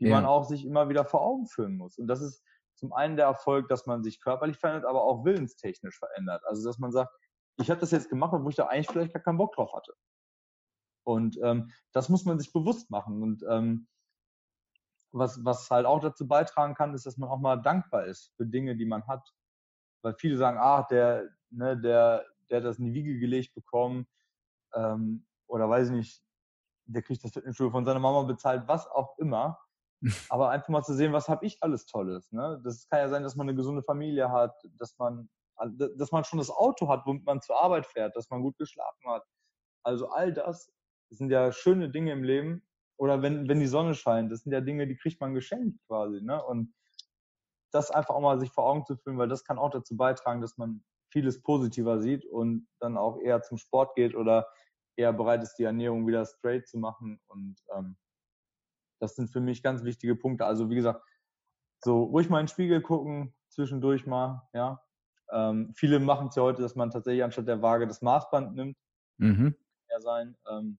die ja. man auch sich immer wieder vor Augen führen muss. Und das ist zum einen der Erfolg, dass man sich körperlich verändert, aber auch willenstechnisch verändert. Also dass man sagt, ich habe das jetzt gemacht, obwohl ich da eigentlich vielleicht gar keinen Bock drauf hatte. Und ähm, das muss man sich bewusst machen. Und ähm, was, was halt auch dazu beitragen kann, ist, dass man auch mal dankbar ist für Dinge, die man hat. Weil viele sagen, ah, der, ne, der, der hat das in die Wiege gelegt bekommen, ähm, oder weiß ich nicht, der kriegt das Fitnessstudio von seiner Mama bezahlt, was auch immer. Aber einfach mal zu sehen, was habe ich alles Tolles. Ne? Das kann ja sein, dass man eine gesunde Familie hat, dass man, dass man schon das Auto hat, womit man zur Arbeit fährt, dass man gut geschlafen hat. Also all das sind ja schöne Dinge im Leben, oder wenn, wenn die Sonne scheint. Das sind ja Dinge, die kriegt man geschenkt quasi. Ne? Und das einfach auch mal sich vor Augen zu führen, weil das kann auch dazu beitragen, dass man vieles positiver sieht und dann auch eher zum Sport geht oder eher bereit ist, die Ernährung wieder straight zu machen. Und ähm, das sind für mich ganz wichtige Punkte. Also wie gesagt, so ruhig mal in den Spiegel gucken, zwischendurch mal, ja. Ähm, viele machen es ja heute, dass man tatsächlich anstatt der Waage das Maßband nimmt. Mhm. Ja sein. Ähm,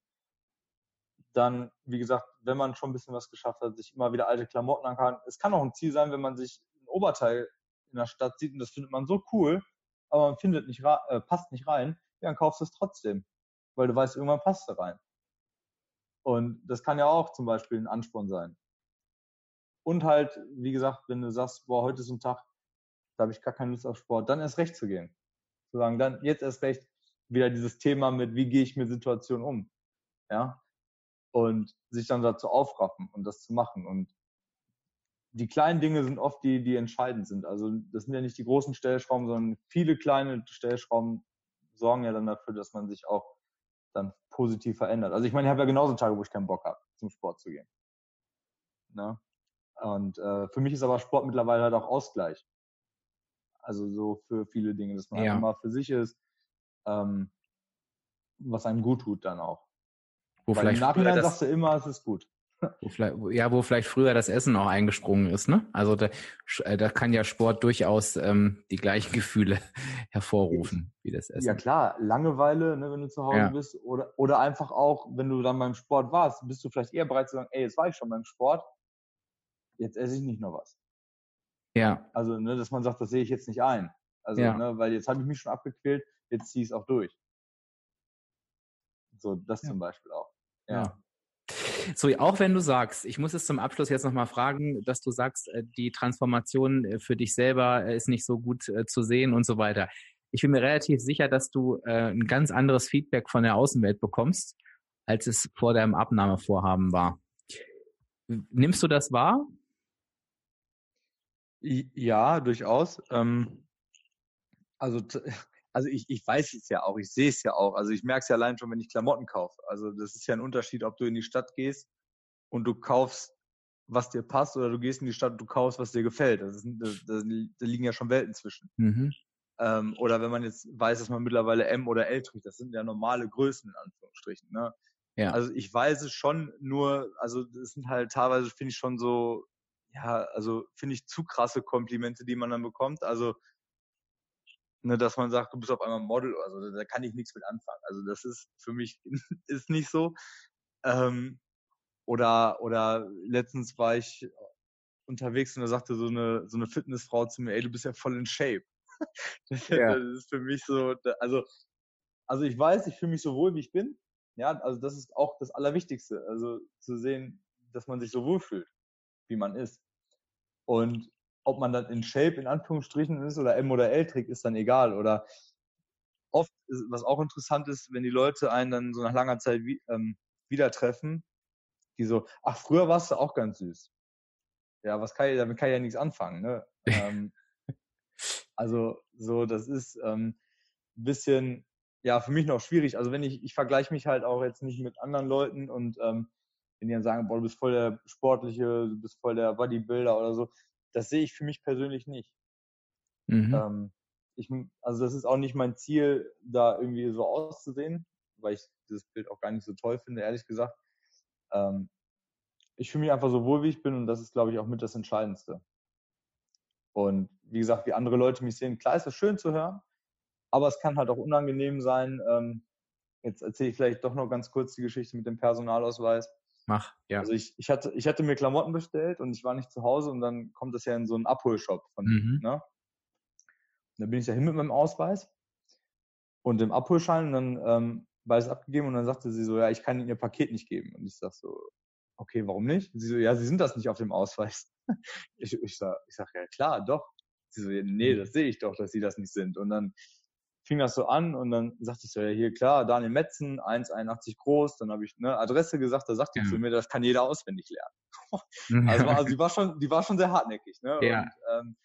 dann, wie gesagt, wenn man schon ein bisschen was geschafft hat, sich immer wieder alte Klamotten an kann. Es kann auch ein Ziel sein, wenn man sich ein Oberteil in der Stadt sieht und das findet man so cool, aber man findet nicht, äh, passt nicht rein, ja, dann kaufst du es trotzdem, weil du weißt, irgendwann passt da rein. Und das kann ja auch zum Beispiel ein Ansporn sein. Und halt, wie gesagt, wenn du sagst, boah, heute ist ein Tag, da habe ich gar keine Lust auf Sport, dann erst recht zu gehen. Zu sagen, dann jetzt erst recht wieder dieses Thema mit, wie gehe ich mit Situationen um. Ja. Und sich dann dazu aufraffen und das zu machen. Und die kleinen Dinge sind oft die, die entscheidend sind. Also das sind ja nicht die großen Stellschrauben, sondern viele kleine Stellschrauben sorgen ja dann dafür, dass man sich auch dann positiv verändert. Also ich meine, ich habe ja genauso Tage, wo ich keinen Bock habe, zum Sport zu gehen. Ne? Und äh, für mich ist aber Sport mittlerweile halt auch Ausgleich. Also so für viele Dinge, dass man ja. einfach mal für sich ist, ähm, was einem gut tut dann auch. Wo Weil im Nachhinein sagst du immer, es ist gut. Wo vielleicht, ja, wo vielleicht früher das Essen auch eingesprungen ist, ne? Also da, äh, da kann ja Sport durchaus ähm, die gleichen Gefühle hervorrufen wie das Essen. Ja klar, Langeweile, ne, wenn du zu Hause ja. bist, oder, oder einfach auch, wenn du dann beim Sport warst, bist du vielleicht eher bereit zu sagen, ey, jetzt war ich schon beim Sport, jetzt esse ich nicht noch was. Ja. Also, ne, dass man sagt, das sehe ich jetzt nicht ein. Also, ja. ne, weil jetzt habe ich mich schon abgequält, jetzt ziehe ich es auch durch. So, das ja. zum Beispiel auch. ja. So, auch wenn du sagst, ich muss es zum Abschluss jetzt nochmal fragen, dass du sagst, äh, die Transformation äh, für dich selber äh, ist nicht so gut zu sehen und so weiter. Ich bin mir relativ sicher, dass du ein ganz anderes Feedback von der Außenwelt bekommst, als es vor deinem Abnahmevorhaben war. Nimmst du das wahr? Ja, durchaus. Ähm, also also ich, ich weiß es ja auch, ich sehe es ja auch. Also ich merke es ja allein schon, wenn ich Klamotten kaufe. Also das ist ja ein Unterschied, ob du in die Stadt gehst und du kaufst, was dir passt, oder du gehst in die Stadt und du kaufst, was dir gefällt. Das ist, da, da liegen ja schon Welten zwischen. Mhm. Ähm, oder wenn man jetzt weiß, dass man mittlerweile M oder L trägt, das sind ja normale Größen in Anführungsstrichen. Ne? Ja. Also ich weiß es schon, nur, also das sind halt teilweise, finde ich schon so, ja, also finde ich zu krasse Komplimente, die man dann bekommt. Also ne, dass man sagt, du bist auf einmal Model, also da kann ich nichts mit anfangen. Also das ist für mich ist nicht so. Ähm, oder oder letztens war ich unterwegs und da sagte so eine so eine Fitnessfrau zu mir, ey, du bist ja voll in Shape. das, ja. das ist für mich so, also also ich weiß, ich fühle mich so wohl, wie ich bin. Ja, also das ist auch das Allerwichtigste, also zu sehen, dass man sich so wohl fühlt, wie man ist. Und ob man dann in Shape in Anführungsstrichen ist oder M oder L trägt, ist dann egal. Oder oft, was auch interessant ist, wenn die Leute einen dann so nach langer Zeit wie, ähm, wieder treffen, die so, ach, früher warst du auch ganz süß. Ja, was kann ich, damit kann ich ja nichts anfangen, ne? ähm, also, so, das ist ähm, ein bisschen, ja, für mich noch schwierig. Also, wenn ich, ich vergleiche mich halt auch jetzt nicht mit anderen Leuten und ähm, wenn die dann sagen, boah, du bist voll der Sportliche, du bist voll der Bodybuilder oder so, das sehe ich für mich persönlich nicht. Mhm. Ähm, ich, also das ist auch nicht mein Ziel, da irgendwie so auszusehen, weil ich dieses Bild auch gar nicht so toll finde, ehrlich gesagt. Ähm, ich fühle mich einfach so wohl, wie ich bin und das ist, glaube ich, auch mit das Entscheidendste. Und wie gesagt, wie andere Leute mich sehen, klar ist das schön zu hören, aber es kann halt auch unangenehm sein. Ähm, jetzt erzähle ich vielleicht doch noch ganz kurz die Geschichte mit dem Personalausweis. Mach, ja. Also ich, ich, hatte, ich hatte mir Klamotten bestellt und ich war nicht zu Hause und dann kommt das ja in so einen Abholshop von mhm. ne? dann bin ich da hin mit meinem Ausweis und dem Abholschein und dann ähm, war es abgegeben und dann sagte sie so, ja, ich kann Ihnen Ihr Paket nicht geben. Und ich sag so, okay, warum nicht? sie so, ja, Sie sind das nicht auf dem Ausweis. ich, ich sag, ich sag, ja klar, doch. Sie so, nee, mhm. das sehe ich doch, dass Sie das nicht sind. Und dann fing das so an und dann sagte ich so, ja hier klar, Daniel Metzen, 1,81 groß, dann habe ich eine Adresse gesagt, da sagte ja. zu mir, das kann jeder auswendig lernen. also, also die war schon, die war schon sehr hartnäckig. Ne? Ja. Und, ähm,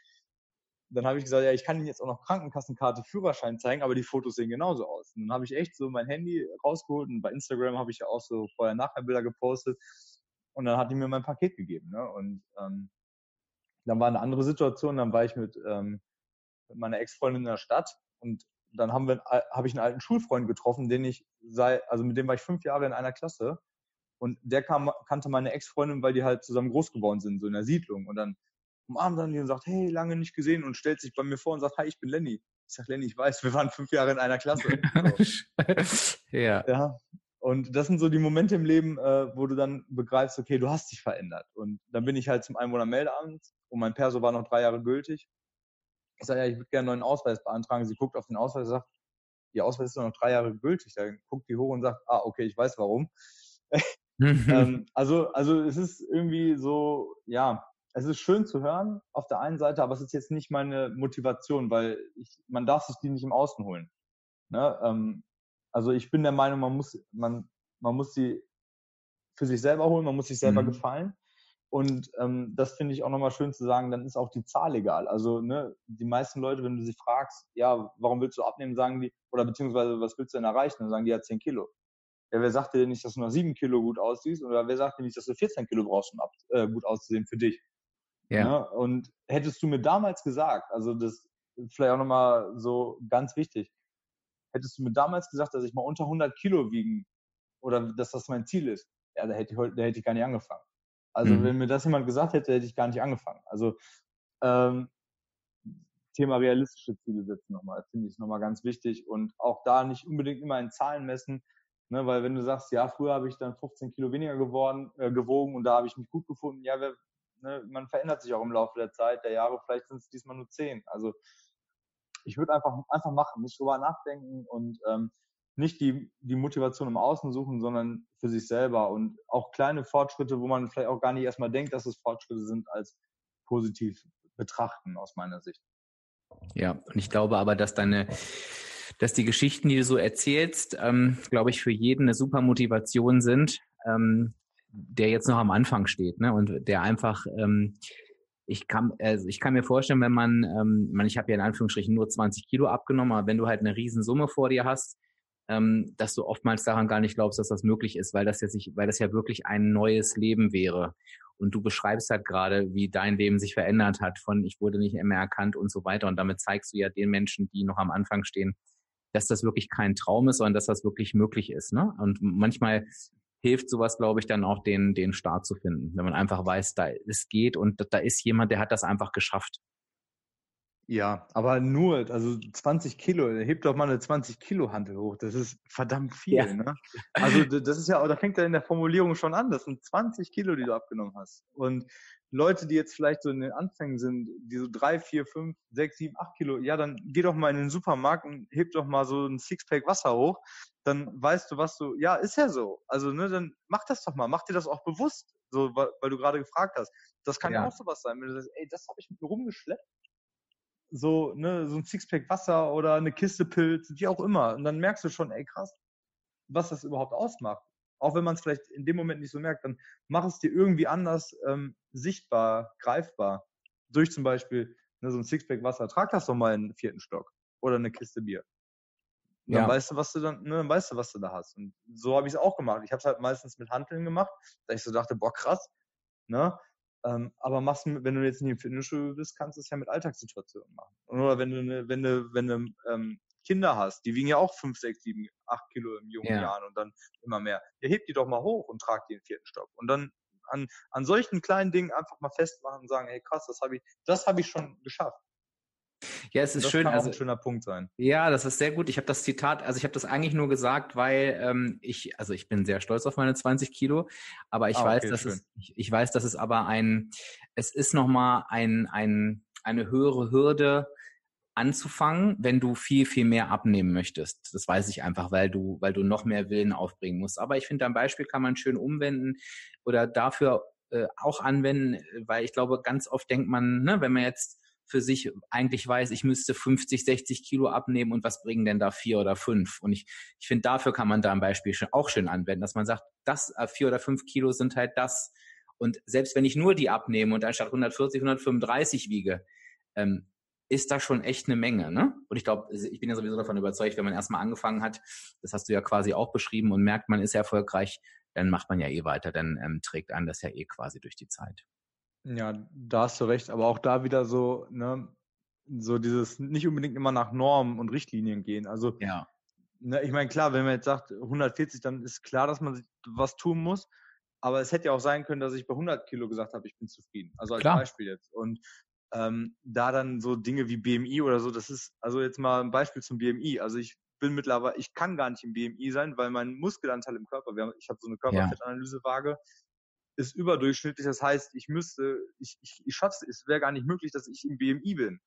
dann habe ich gesagt, ja, ich kann Ihnen jetzt auch noch Krankenkassenkarte, Führerschein zeigen, aber die Fotos sehen genauso aus. Und dann habe ich echt so mein Handy rausgeholt und bei Instagram habe ich ja auch so vorher-nachher-Bilder gepostet und dann hat die mir mein Paket gegeben. Ne? Und ähm, dann war eine andere Situation, dann war ich mit, ähm, mit meiner Ex-Freundin in der Stadt und dann haben wir, habe ich einen alten Schulfreund getroffen, den ich sei, also mit dem war ich fünf Jahre in einer Klasse. Und der kam, kannte meine Ex-Freundin, weil die halt zusammen groß geworden sind, so in der Siedlung. Und dann umarmt dann die und sagt, hey, lange nicht gesehen und stellt sich bei mir vor und sagt, hi, ich bin Lenny. Ich sag, Lenny, ich weiß, wir waren fünf Jahre in einer Klasse. So. ja. ja. Und das sind so die Momente im Leben, äh, wo du dann begreifst, okay, du hast dich verändert. Und dann bin ich halt zum Einwohnermeldeamt und mein Perso war noch drei Jahre gültig. Ich sage, ja, ich würde gerne einen neuen Ausweis beantragen. Sie guckt auf den Ausweis und sagt, Ihr Ausweis ist noch drei Jahre gültig. Dann guckt die hoch und sagt, ah, okay, ich weiß warum. ähm, also, also es ist irgendwie so, ja, es ist schön zu hören auf der einen Seite, aber es ist jetzt nicht meine Motivation, weil ich, man darf sich die nicht im Außen holen. Ne? Ähm, also ich bin der Meinung, man muss, man, man muss sie für sich selber holen, man muss sich selber mhm. gefallen. Und ähm, das finde ich auch nochmal schön zu sagen, dann ist auch die Zahl egal. Also ne, die meisten Leute, wenn du sie fragst, ja, warum willst du abnehmen, sagen die, oder beziehungsweise was willst du denn erreichen, dann sagen die ja 10 Kilo. Ja, wer sagt dir nicht, dass du nach 7 Kilo gut aussiehst? Oder wer sagt dir nicht, dass du 14 Kilo brauchst, um ab, äh, gut auszusehen für dich? Ja. Ne? Und hättest du mir damals gesagt, also das ist vielleicht auch nochmal so ganz wichtig, hättest du mir damals gesagt, dass ich mal unter 100 Kilo wiegen oder dass das mein Ziel ist, ja, da hätte ich, da hätte ich gar nicht angefangen. Also mhm. wenn mir das jemand gesagt hätte, hätte ich gar nicht angefangen. Also ähm, Thema realistische Ziele setzen nochmal, finde ich nochmal ganz wichtig und auch da nicht unbedingt immer in Zahlen messen, ne, weil wenn du sagst, ja, früher habe ich dann 15 Kilo weniger geworden, äh, gewogen und da habe ich mich gut gefunden, ja, wer, ne, man verändert sich auch im Laufe der Zeit, der Jahre, vielleicht sind es diesmal nur 10. Also ich würde einfach, einfach machen, nicht drüber nachdenken und ähm, nicht die, die Motivation im Außen suchen, sondern für sich selber und auch kleine Fortschritte, wo man vielleicht auch gar nicht erstmal denkt, dass es Fortschritte sind, als positiv betrachten aus meiner Sicht. Ja, und ich glaube aber, dass deine, dass die Geschichten, die du so erzählst, ähm, glaube ich, für jeden eine super Motivation sind, ähm, der jetzt noch am Anfang steht, ne? Und der einfach ähm, ich kann, also ich kann mir vorstellen, wenn man, ähm, ich habe ja in Anführungsstrichen nur 20 Kilo abgenommen, aber wenn du halt eine Riesensumme vor dir hast, ähm, dass du oftmals daran gar nicht glaubst, dass das möglich ist, weil das ja sich, weil das ja wirklich ein neues Leben wäre. Und du beschreibst halt gerade, wie dein Leben sich verändert hat, von ich wurde nicht mehr erkannt und so weiter. Und damit zeigst du ja den Menschen, die noch am Anfang stehen, dass das wirklich kein Traum ist, sondern dass das wirklich möglich ist. Ne? Und manchmal hilft sowas, glaube ich, dann auch den, den Start zu finden, wenn man einfach weiß, da es geht und da ist jemand, der hat das einfach geschafft. Ja, aber nur, also 20 Kilo, hebt doch mal eine 20 Kilo Handel hoch. Das ist verdammt viel, ja. ne? Also das ist ja, da fängt ja in der Formulierung schon an. Das sind 20 Kilo, die du abgenommen hast. Und Leute, die jetzt vielleicht so in den Anfängen sind, die so drei, vier, fünf, sechs, sieben, acht Kilo, ja, dann geh doch mal in den Supermarkt und heb doch mal so ein Sixpack Wasser hoch. Dann weißt du, was du, ja, ist ja so. Also, ne, dann mach das doch mal, mach dir das auch bewusst, so, weil, weil du gerade gefragt hast. Das kann ja. auch sowas sein, wenn du sagst, ey, das habe ich mit mir rumgeschleppt so, ne, so ein Sixpack Wasser oder eine Kiste Pilz, wie auch immer. Und dann merkst du schon, ey krass, was das überhaupt ausmacht. Auch wenn man es vielleicht in dem Moment nicht so merkt, dann mach es dir irgendwie anders ähm, sichtbar, greifbar. Durch zum Beispiel ne, so ein Sixpack Wasser. Trag das doch mal in den vierten Stock oder eine Kiste Bier. Dann ja. weißt du, was du dann, ne, dann weißt du, was du da hast. Und so habe ich es auch gemacht. Ich habe es halt meistens mit Handeln gemacht, da ich so dachte, boah, krass, ne? Ähm, aber machst, wenn du jetzt nicht im Fitnessstudio bist, kannst du es ja mit Alltagssituationen machen. Oder wenn du, wenn du, wenn du ähm, Kinder hast, die wiegen ja auch 5, 6, 7, 8 Kilo im jungen ja. Jahren und dann immer mehr. Ja, hebt die doch mal hoch und trag die in den vierten Stock. Und dann an, an solchen kleinen Dingen einfach mal festmachen und sagen, hey krass, das habe ich, das habe ich schon geschafft. Ja, es ist das schön. Kann also, ein schöner Punkt sein. Ja, das ist sehr gut. Ich habe das Zitat, also ich habe das eigentlich nur gesagt, weil ähm, ich, also ich bin sehr stolz auf meine 20 Kilo, aber ich ah, weiß, okay, dass schön. es, ich, ich, weiß, dass es aber ein, es ist nochmal ein, ein, eine höhere Hürde anzufangen, wenn du viel, viel mehr abnehmen möchtest. Das weiß ich einfach, weil du, weil du noch mehr Willen aufbringen musst. Aber ich finde, dein Beispiel kann man schön umwenden oder dafür äh, auch anwenden, weil ich glaube, ganz oft denkt man, ne, wenn man jetzt für sich eigentlich weiß, ich müsste 50, 60 Kilo abnehmen und was bringen denn da vier oder fünf? Und ich, ich finde, dafür kann man da ein Beispiel auch schön anwenden, dass man sagt, das äh, vier oder fünf Kilo sind halt das. Und selbst wenn ich nur die abnehme und anstatt 140, 135 wiege, ähm, ist da schon echt eine Menge. Ne? Und ich glaube, ich bin ja sowieso davon überzeugt, wenn man erstmal angefangen hat, das hast du ja quasi auch beschrieben und merkt, man ist erfolgreich, dann macht man ja eh weiter, dann ähm, trägt einen das ja eh quasi durch die Zeit. Ja, da hast du recht, aber auch da wieder so, ne, so dieses nicht unbedingt immer nach Normen und Richtlinien gehen. Also, ja. ne, ich meine, klar, wenn man jetzt sagt 140, dann ist klar, dass man was tun muss. Aber es hätte ja auch sein können, dass ich bei 100 Kilo gesagt habe, ich bin zufrieden. Also als klar. Beispiel jetzt. Und ähm, da dann so Dinge wie BMI oder so, das ist, also jetzt mal ein Beispiel zum BMI. Also ich bin mittlerweile, ich kann gar nicht im BMI sein, weil mein Muskelanteil im Körper, haben, ich habe so eine Körperfettanalysewaage, ist überdurchschnittlich. Das heißt, ich müsste, ich, ich, ich schaffe es, es wäre gar nicht möglich, dass ich im BMI bin.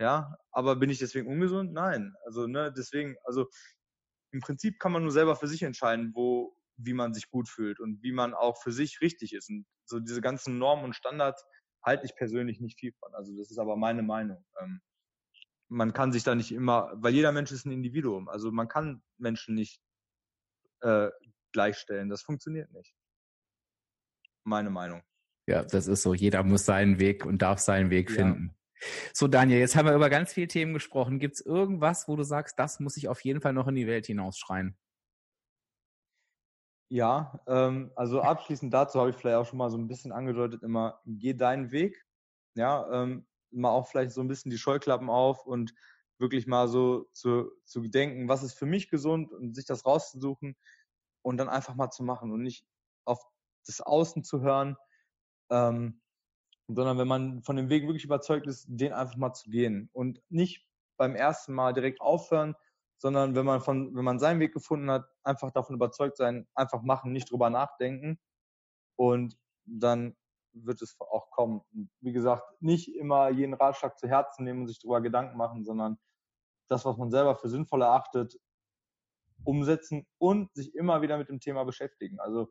Ja, aber bin ich deswegen ungesund? Nein. Also, ne, deswegen, also im Prinzip kann man nur selber für sich entscheiden, wo, wie man sich gut fühlt und wie man auch für sich richtig ist. Und so diese ganzen Normen und Standards halte ich persönlich nicht viel von. Also das ist aber meine Meinung. Ähm, man kann sich da nicht immer, weil jeder Mensch ist ein Individuum. Also man kann Menschen nicht äh, gleichstellen. Das funktioniert nicht. Meine Meinung. Ja, das ist so. Jeder muss seinen Weg und darf seinen Weg ja. finden. So, Daniel, jetzt haben wir über ganz viele Themen gesprochen. Gibt es irgendwas, wo du sagst, das muss ich auf jeden Fall noch in die Welt hinausschreien? Ja, ähm, also abschließend dazu habe ich vielleicht auch schon mal so ein bisschen angedeutet, immer geh deinen Weg. Ja, ähm, mal auch vielleicht so ein bisschen die Scheuklappen auf und wirklich mal so zu, zu denken, was ist für mich gesund und sich das rauszusuchen und dann einfach mal zu machen und nicht auf das Außen zu hören, ähm, sondern wenn man von dem Weg wirklich überzeugt ist, den einfach mal zu gehen und nicht beim ersten Mal direkt aufhören, sondern wenn man von, wenn man seinen Weg gefunden hat, einfach davon überzeugt sein, einfach machen, nicht drüber nachdenken und dann wird es auch kommen. Wie gesagt, nicht immer jeden Ratschlag zu Herzen nehmen und sich darüber Gedanken machen, sondern das, was man selber für sinnvoll erachtet, umsetzen und sich immer wieder mit dem Thema beschäftigen. Also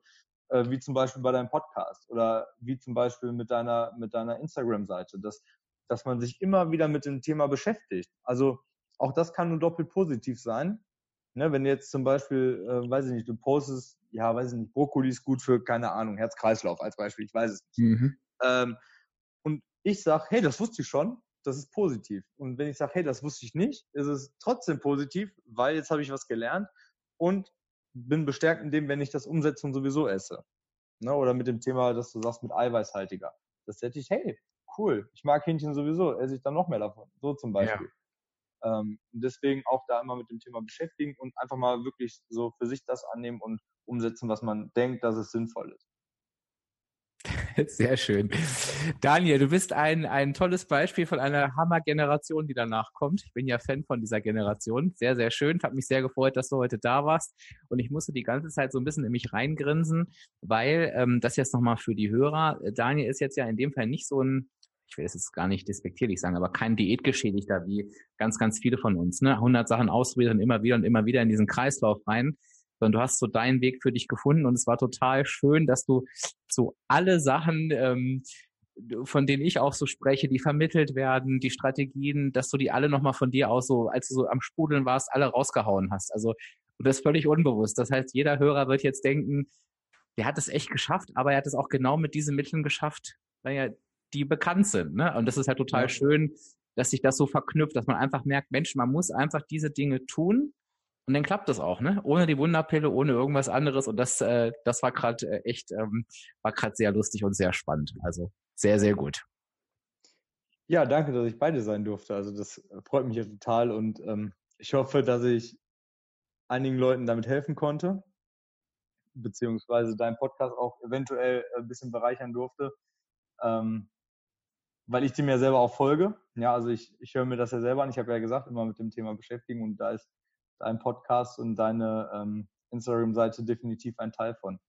äh, wie zum Beispiel bei deinem Podcast oder wie zum Beispiel mit deiner, mit deiner Instagram-Seite, dass, dass man sich immer wieder mit dem Thema beschäftigt. Also auch das kann nur doppelt positiv sein. Ne, wenn jetzt zum Beispiel, äh, weiß ich nicht, du postest, ja, weiß ich nicht, Brokkoli ist gut für, keine Ahnung, Herz-Kreislauf als Beispiel, ich weiß es nicht. Mhm. Ähm, und ich sage, hey, das wusste ich schon, das ist positiv. Und wenn ich sage, hey, das wusste ich nicht, ist es trotzdem positiv, weil jetzt habe ich was gelernt und bin bestärkt in dem, wenn ich das umsetze und sowieso esse. Ne? Oder mit dem Thema, dass du sagst, mit eiweißhaltiger. Das hätte ich, hey, cool, ich mag Hähnchen sowieso, esse ich dann noch mehr davon. So zum Beispiel. Ja. Ähm, deswegen auch da immer mit dem Thema beschäftigen und einfach mal wirklich so für sich das annehmen und umsetzen, was man denkt, dass es sinnvoll ist. Sehr schön. Daniel, du bist ein, ein tolles Beispiel von einer Hammer-Generation, die danach kommt. Ich bin ja Fan von dieser Generation. Sehr, sehr schön. Hat mich sehr gefreut, dass du heute da warst. Und ich musste die ganze Zeit so ein bisschen in mich reingrinsen, weil ähm, das jetzt nochmal für die Hörer. Daniel ist jetzt ja in dem Fall nicht so ein ich will es jetzt gar nicht despektierlich sagen, aber kein Diätgeschädigter wie ganz, ganz viele von uns. Ne? 100 Sachen ausprobieren, immer wieder und immer wieder in diesen Kreislauf rein sondern du hast so deinen Weg für dich gefunden und es war total schön, dass du so alle Sachen, ähm, von denen ich auch so spreche, die vermittelt werden, die Strategien, dass du die alle nochmal von dir aus so, als du so am Sprudeln warst, alle rausgehauen hast. Also und das völlig unbewusst. Das heißt, jeder Hörer wird jetzt denken, der hat es echt geschafft, aber er hat es auch genau mit diesen Mitteln geschafft, weil ja die bekannt sind. Ne? Und das ist halt total ja. schön, dass sich das so verknüpft, dass man einfach merkt, Mensch, man muss einfach diese Dinge tun und dann klappt das auch, ne? Ohne die Wunderpille, ohne irgendwas anderes. Und das, äh, das war gerade äh, echt, ähm, war gerade sehr lustig und sehr spannend. Also sehr, sehr gut. Ja, danke, dass ich beide sein durfte. Also das freut mich ja total und ähm, ich hoffe, dass ich einigen Leuten damit helfen konnte, beziehungsweise deinen Podcast auch eventuell ein bisschen bereichern durfte, ähm, weil ich dem ja selber auch folge. Ja, also ich, ich höre mir das ja selber an. Ich habe ja gesagt, immer mit dem Thema beschäftigen und da ist dein Podcast und deine ähm, Instagram-Seite definitiv ein Teil von.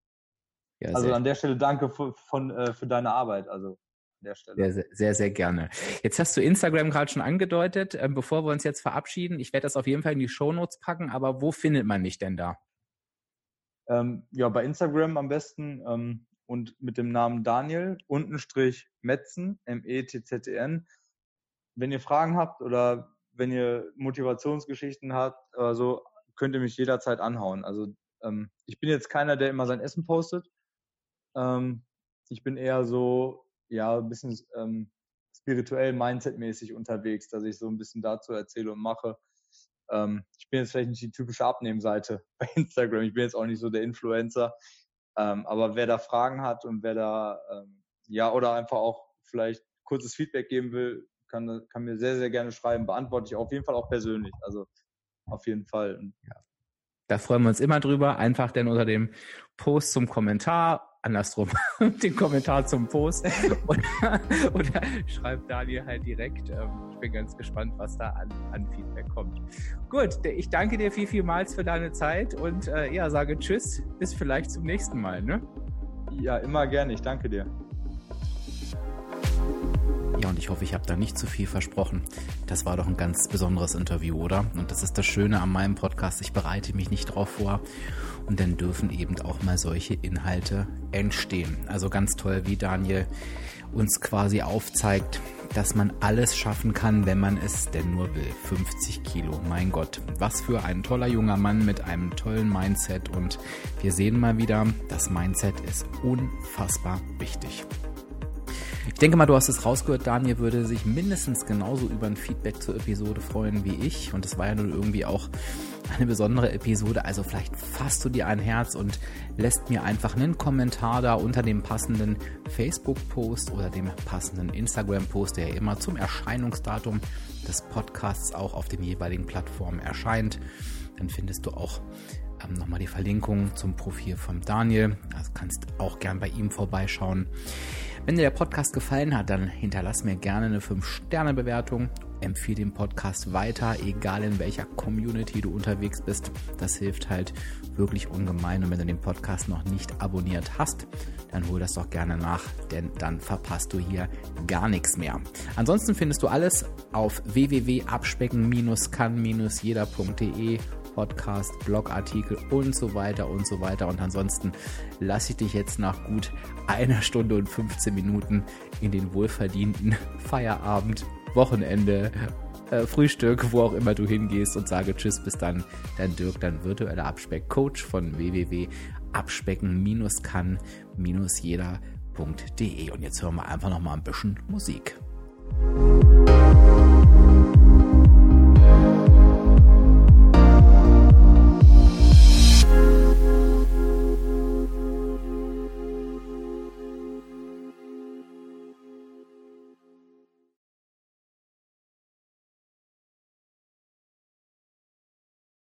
Ja, also an der Stelle danke für, von, äh, für deine Arbeit. Also an der Stelle. Sehr, sehr, sehr gerne. Jetzt hast du Instagram gerade schon angedeutet. Ähm, bevor wir uns jetzt verabschieden, ich werde das auf jeden Fall in die Shownotes packen, aber wo findet man dich denn da? Ähm, ja, bei Instagram am besten ähm, und mit dem Namen Daniel, untenstrich Metzen, M-E-T-Z-E-N. Wenn ihr Fragen habt oder wenn ihr Motivationsgeschichten habt, also könnt ihr mich jederzeit anhauen. Also ähm, ich bin jetzt keiner, der immer sein Essen postet. Ähm, ich bin eher so, ja, ein bisschen ähm, spirituell, mindsetmäßig unterwegs, dass ich so ein bisschen dazu erzähle und mache. Ähm, ich bin jetzt vielleicht nicht die typische Abnehmseite bei Instagram. Ich bin jetzt auch nicht so der Influencer. Ähm, aber wer da Fragen hat und wer da, ähm, ja, oder einfach auch vielleicht kurzes Feedback geben will, kann, kann mir sehr, sehr gerne schreiben. Beantworte ich auf jeden Fall auch persönlich. Also auf jeden Fall. Ja. Da freuen wir uns immer drüber. Einfach denn unter dem Post zum Kommentar, andersrum, den Kommentar zum Post oder, oder schreibt Daniel halt direkt. Ähm, ich bin ganz gespannt, was da an, an Feedback kommt. Gut, ich danke dir viel, vielmals für deine Zeit und äh, ja, sage Tschüss, bis vielleicht zum nächsten Mal. Ne? Ja, immer gerne. Ich danke dir. Ja, und ich hoffe, ich habe da nicht zu viel versprochen. Das war doch ein ganz besonderes Interview, oder? Und das ist das Schöne an meinem Podcast. Ich bereite mich nicht drauf vor. Und dann dürfen eben auch mal solche Inhalte entstehen. Also ganz toll, wie Daniel uns quasi aufzeigt, dass man alles schaffen kann, wenn man es denn nur will. 50 Kilo, mein Gott. Was für ein toller junger Mann mit einem tollen Mindset. Und wir sehen mal wieder, das Mindset ist unfassbar wichtig. Ich denke mal, du hast es rausgehört, Daniel würde sich mindestens genauso über ein Feedback zur Episode freuen wie ich. Und es war ja nun irgendwie auch eine besondere Episode. Also vielleicht fasst du dir ein Herz und lässt mir einfach einen Kommentar da unter dem passenden Facebook-Post oder dem passenden Instagram-Post, der ja immer zum Erscheinungsdatum des Podcasts auch auf den jeweiligen Plattformen erscheint. Dann findest du auch ähm, nochmal die Verlinkung zum Profil von Daniel. Also kannst auch gern bei ihm vorbeischauen. Wenn dir der Podcast gefallen hat, dann hinterlass mir gerne eine 5-Sterne-Bewertung. Empfehle den Podcast weiter, egal in welcher Community du unterwegs bist. Das hilft halt wirklich ungemein. Und wenn du den Podcast noch nicht abonniert hast, dann hol das doch gerne nach, denn dann verpasst du hier gar nichts mehr. Ansonsten findest du alles auf www.abspecken-kann-jeder.de Podcast, Blogartikel und so weiter und so weiter. Und ansonsten lasse ich dich jetzt nach gut einer Stunde und 15 Minuten in den wohlverdienten Feierabend, Wochenende, äh, Frühstück, wo auch immer du hingehst und sage Tschüss, bis dann, dein Dirk, dein virtueller Abspeck-Coach von www.abspecken-kann-jeder.de. Und jetzt hören wir einfach noch mal ein bisschen Musik. Musik